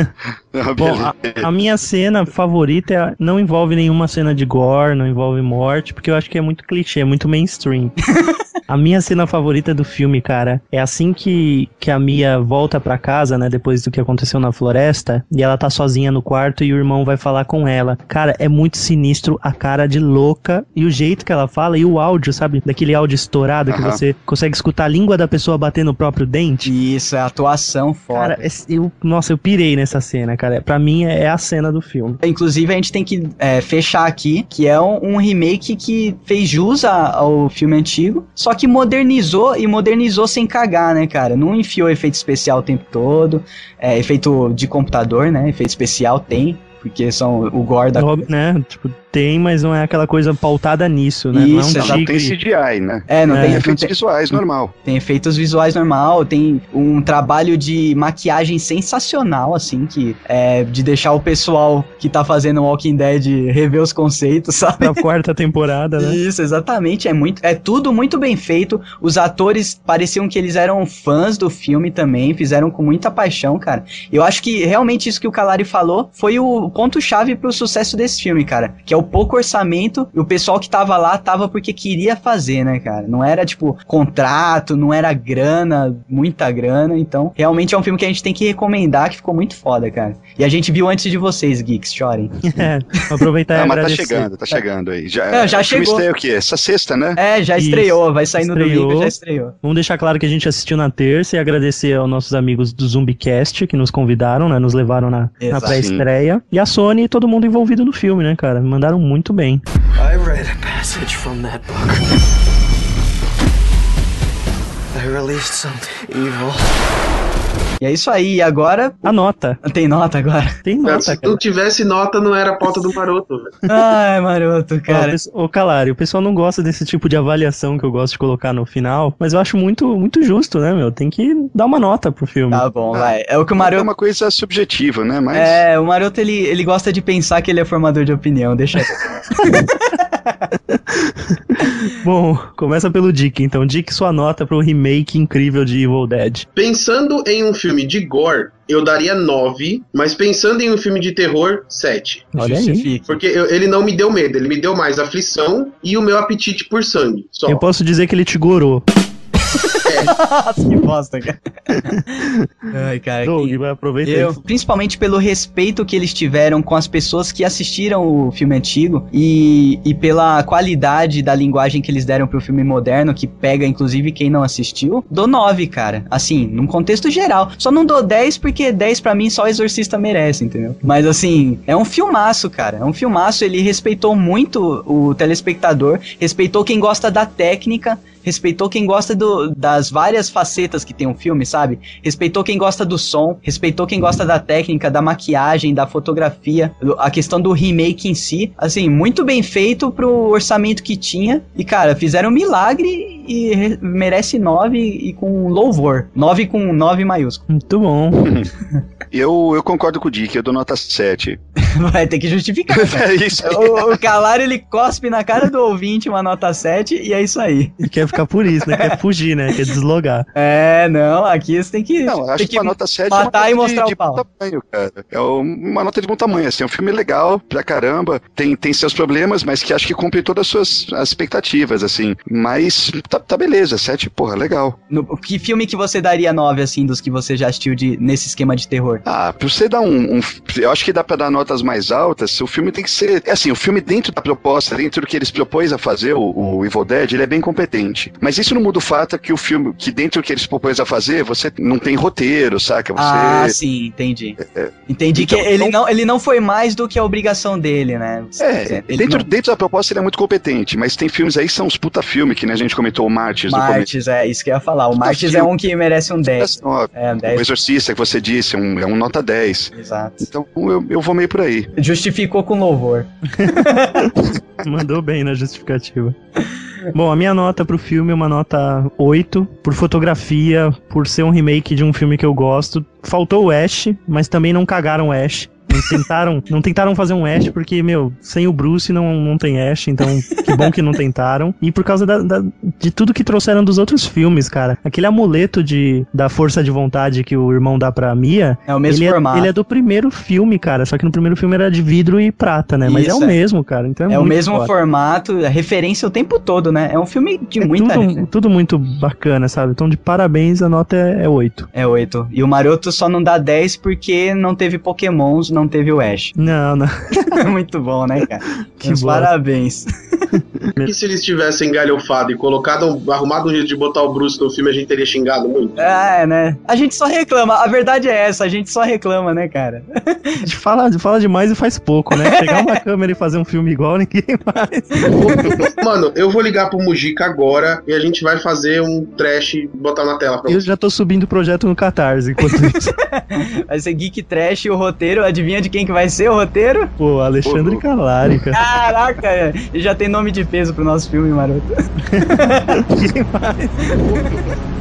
Ah, Bom, a, a minha cena favorita é- não envolve nenhuma cena de gore, não envolve morte, porque eu acho que é muito clichê, é muito mainstream. a minha cena favorita do filme, cara, é assim que, que a Mia volta pra casa, né, depois do que aconteceu na floresta, e ela tá sozinha no quarto e o irmão vai falar com ela. Cara, é muito sinistro a cara de louca e o jeito que ela fala e o áudio, sabe? Daquele áudio estourado que Aham. você consegue escutar a língua da pessoa bater no próprio dente. Isso, é atuação foda. Cara, eu, nossa, eu pirei nessa cena, cara. Pra mim é, é a cena do filme. Inclusive, a gente tem que é, fechar aqui, que é um, um remake que fez jus a- ao filme antigo, só que modernizou e modernizou sem cagar, né, cara? Não enfiou efeito especial o tempo todo. É, efeito de computador, né? Efeito especial tem. Porque são o gore da. Óbvio, né? Tipo, tem, mas não é aquela coisa pautada nisso, né? Isso, não é um tem. CGI, né? É, não É, tem, Tem não efeitos tem, visuais, normal. tem efeitos visuais normal, tem um trabalho de maquiagem sensacional, assim, que é de deixar o pessoal que tá fazendo Walking Dead rever os conceitos, sabe? Pra quarta temporada, né? Isso, exatamente. É muito, é tudo muito bem feito. Os atores pareciam que eles eram fãs do filme também, fizeram com muita paixão, cara. Eu acho que realmente isso que o Calari falou foi o ponto chave pro sucesso desse filme, cara, que é o pouco orçamento e o pessoal que tava lá tava porque queria fazer, né, cara? Não era tipo contrato, não era grana, muita grana, então realmente é um filme que a gente tem que recomendar, que ficou muito foda, cara. E a gente viu antes de vocês, geeks, chorem. É, aproveitar e Ah, mas tá chegando, tá chegando aí. Já, É, já o filme chegou. estreia o quê? Essa sexta, né? É, já Isso. estreou, vai sair no domingo, já estreou. Vamos deixar claro que a gente assistiu na terça e agradecer aos nossos amigos do Zumbicast que nos convidaram, né? Nos levaram na, na pré-estreia. E a Sony e todo mundo envolvido no filme, né, cara? Me mandaram muito bem. I read a passage from that book. I released some evil. E é isso aí, e agora. A nota. Tem nota agora? Tem Cara, nota, se cara. não tivesse nota, não era a pauta do maroto. Ai, maroto, cara. Ô, Calari, o pessoal não gosta desse tipo de avaliação que eu gosto de colocar no final, mas eu acho muito, muito justo, né, meu? Tem que dar uma nota pro filme. Tá bom, vai. É o que o É Maroto. uma coisa subjetiva, né? Mas É, o Maroto ele, ele gosta de pensar que ele é formador de opinião, deixa. Bom, começa pelo Dick, então. Dick, sua nota pro remake incrível de Evil Dead. Pensando em um filme de gore, eu daria 9, mas pensando em um filme de terror, 7. Olha aí. Porque eu- ele não me deu medo, ele me deu mais aflição e o meu apetite por sangue. Só. Eu posso dizer que ele te gorou. Nossa, que bosta, cara. Ai, cara. Doug, que- vai aproveitar Eu, isso. principalmente pelo respeito que eles tiveram com as pessoas que assistiram o filme antigo e, e pela qualidade da linguagem que eles deram pro filme moderno, que pega inclusive quem não assistiu, dou 9, cara. Assim, num contexto geral. Só não dou 10 porque 10 pra mim só o Exorcista merece, entendeu? Mas assim, é um filmaço, cara. É um filmaço, ele respeitou muito o telespectador, respeitou quem gosta da técnica, respeitou quem gosta do- das várias facetas que tem um filme, sabe? Respeitou quem gosta do som, respeitou quem gosta da técnica, da maquiagem, da fotografia, a questão do remake em si. Assim, muito bem feito pro orçamento que tinha. E, cara, fizeram um milagre e re- merece 9 e com louvor. 9 com 9 maiúsculo. Muito bom. eu, eu concordo com o Dick, eu dou nota 7. Vai ter que justificar, cara. É isso aí. O, o Calar, ele cospe na cara do ouvinte uma nota 7 e é isso aí. E quer ficar por isso, né? Quer fugir, né? Quer deslogar. É, não, aqui você tem que. Não, acho que uma nota 7 matar é e uma nota mostrar de, o pau. tamanho, cara. É uma nota de bom tamanho, assim, é um filme legal pra caramba, tem, tem seus problemas, mas que acho que cumpre todas as suas as expectativas, assim. Mas tá, tá beleza, 7, porra, legal. No- que filme que você daria 9, assim, dos que você já assistiu de, nesse esquema de terror? Ah, pra você dar um, um- Eu acho que dá pra dar notas mais altas, o filme tem que ser. É assim, o filme dentro da proposta, dentro do que eles propôs a fazer, o, o Evil Dead, ele é bem competente. Mas isso não muda o fato que o filme, que dentro do que eles propôs a fazer, você não tem roteiro, saca? Você. Ah, sim, entendi. Entendi Então, que ele, então- não, ele não foi mais do que a obrigação dele, né? É, ele dentro, não- dentro da proposta ele é muito competente, mas tem filmes aí que são uns puta filme, que né, a gente comentou o no começo. Martes, é, isso que eu ia falar. O Puta Martes é filme. um que merece um 10. Nove. É, um O 10, Exorcista que você disse, é um, é um nota 10. exato. Então eu, eu vou meio por aí. Justificou com louvor. Mandou bem na justificativa. Bom, a minha nota pro filme é uma nota 8, por fotografia, por ser um remake de um filme que eu gosto. Faltou o Ash, mas também não cagaram o Ash. Não tentaram, não tentaram fazer um Ash porque, meu, sem o Bruce não, não tem Ash, então que bom que não tentaram. E por causa da- da- de tudo que trouxeram dos outros filmes, cara. Aquele amuleto de, da força de vontade que o irmão dá pra Mia, É o mesmo ele, formato. é, ele é do primeiro filme, cara. Só que no primeiro filme era de vidro e prata, né? Mas é Isso, o é. mesmo, cara. Então é, É o mesmo foda. formato, a referência o tempo todo, né? É um filme de É muita tudo, tudo muito bacana, sabe? Então, de parabéns, a nota é, é 8. É 8. E o Maroto só não dá 10 porque não teve Pokémons, não teve o Ash. Não, não. Muito bom, né, cara? Que parabéns. E se eles tivessem galhofado e colocado, um- arrumado um jeito de botar o Bruce no filme, a gente teria xingado muito. É, né? A gente só reclama. A verdade é essa, a gente só reclama, né, cara? A gente fala, fala demais e faz pouco, né? Pegar uma câmera e fazer um filme igual, ninguém faz. Mano, eu vou ligar pro Mujica agora e a gente vai fazer um trash e botar na tela pra Eu você. já tô subindo o projeto no Catarse enquanto isso. Vai ser Geek Trash e o roteiro. Adivinha de quem que vai ser o roteiro? Pô, Alexandre Calari, cara. Caraca, ele já tem nome de peso pro nosso filme, maroto. Ninguém faz.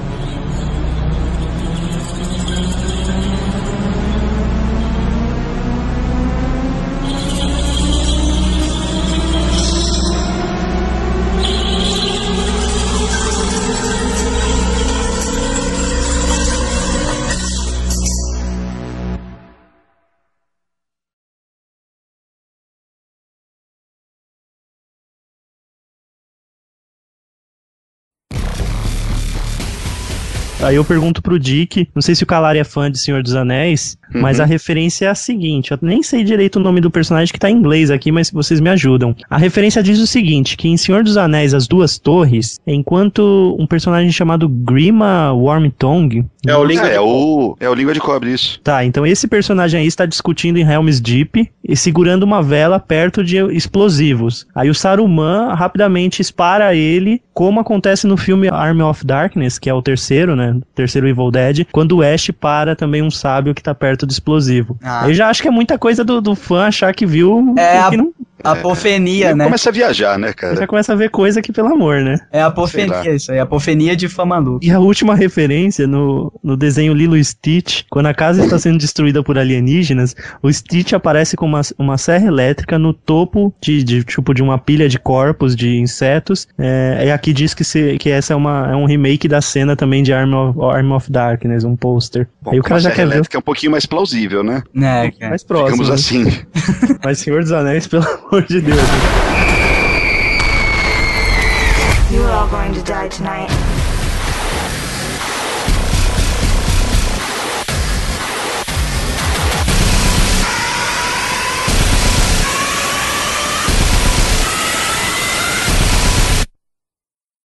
Aí eu pergunto pro Dick, não sei se o Calari é fã de Senhor dos Anéis, mas a referência é a seguinte, eu nem sei direito o nome do personagem que tá em inglês aqui, mas vocês me ajudam. A referência diz o seguinte, que em Senhor dos Anéis, As Duas Torres, enquanto um personagem chamado Grima Wormtongue... É o Língua É, de é o, é o Língua de Cobre, isso. Tá, então esse personagem aí está discutindo em Helm's Deep e segurando uma vela perto de explosivos. Aí o Saruman rapidamente espara ele, como acontece no filme Army of Darkness, que é o terceiro, né? Terceiro Evil Dead, quando o Ash para também um sábio que tá perto do explosivo. Ah. Eu já acho que é muita coisa do, do fã achar que viu É, que não. Apofenia, Ele né? Começa a viajar, né, Já cara? começa a ver coisa que, pelo amor, né? É apofenia isso aí, apofenia de fã maluco. E a última referência no, no desenho Lilo e Stitch, quando a casa está sendo destruída por alienígenas, o Stitch aparece com uma, uma serra elétrica no topo de, de, tipo de uma pilha de corpos de insetos. É, e aqui diz que, se, que essa é, uma, é um remake da cena também de Arm of, Arm of Darkness, um pôster. Aí o cara já serra quer ver elétrica é um pouquinho mais plausível, né? Cara. mais próximo. Digamos né? assim. Mas Senhor dos Anéis, pelo amor de Deus. You are all going to die tonight.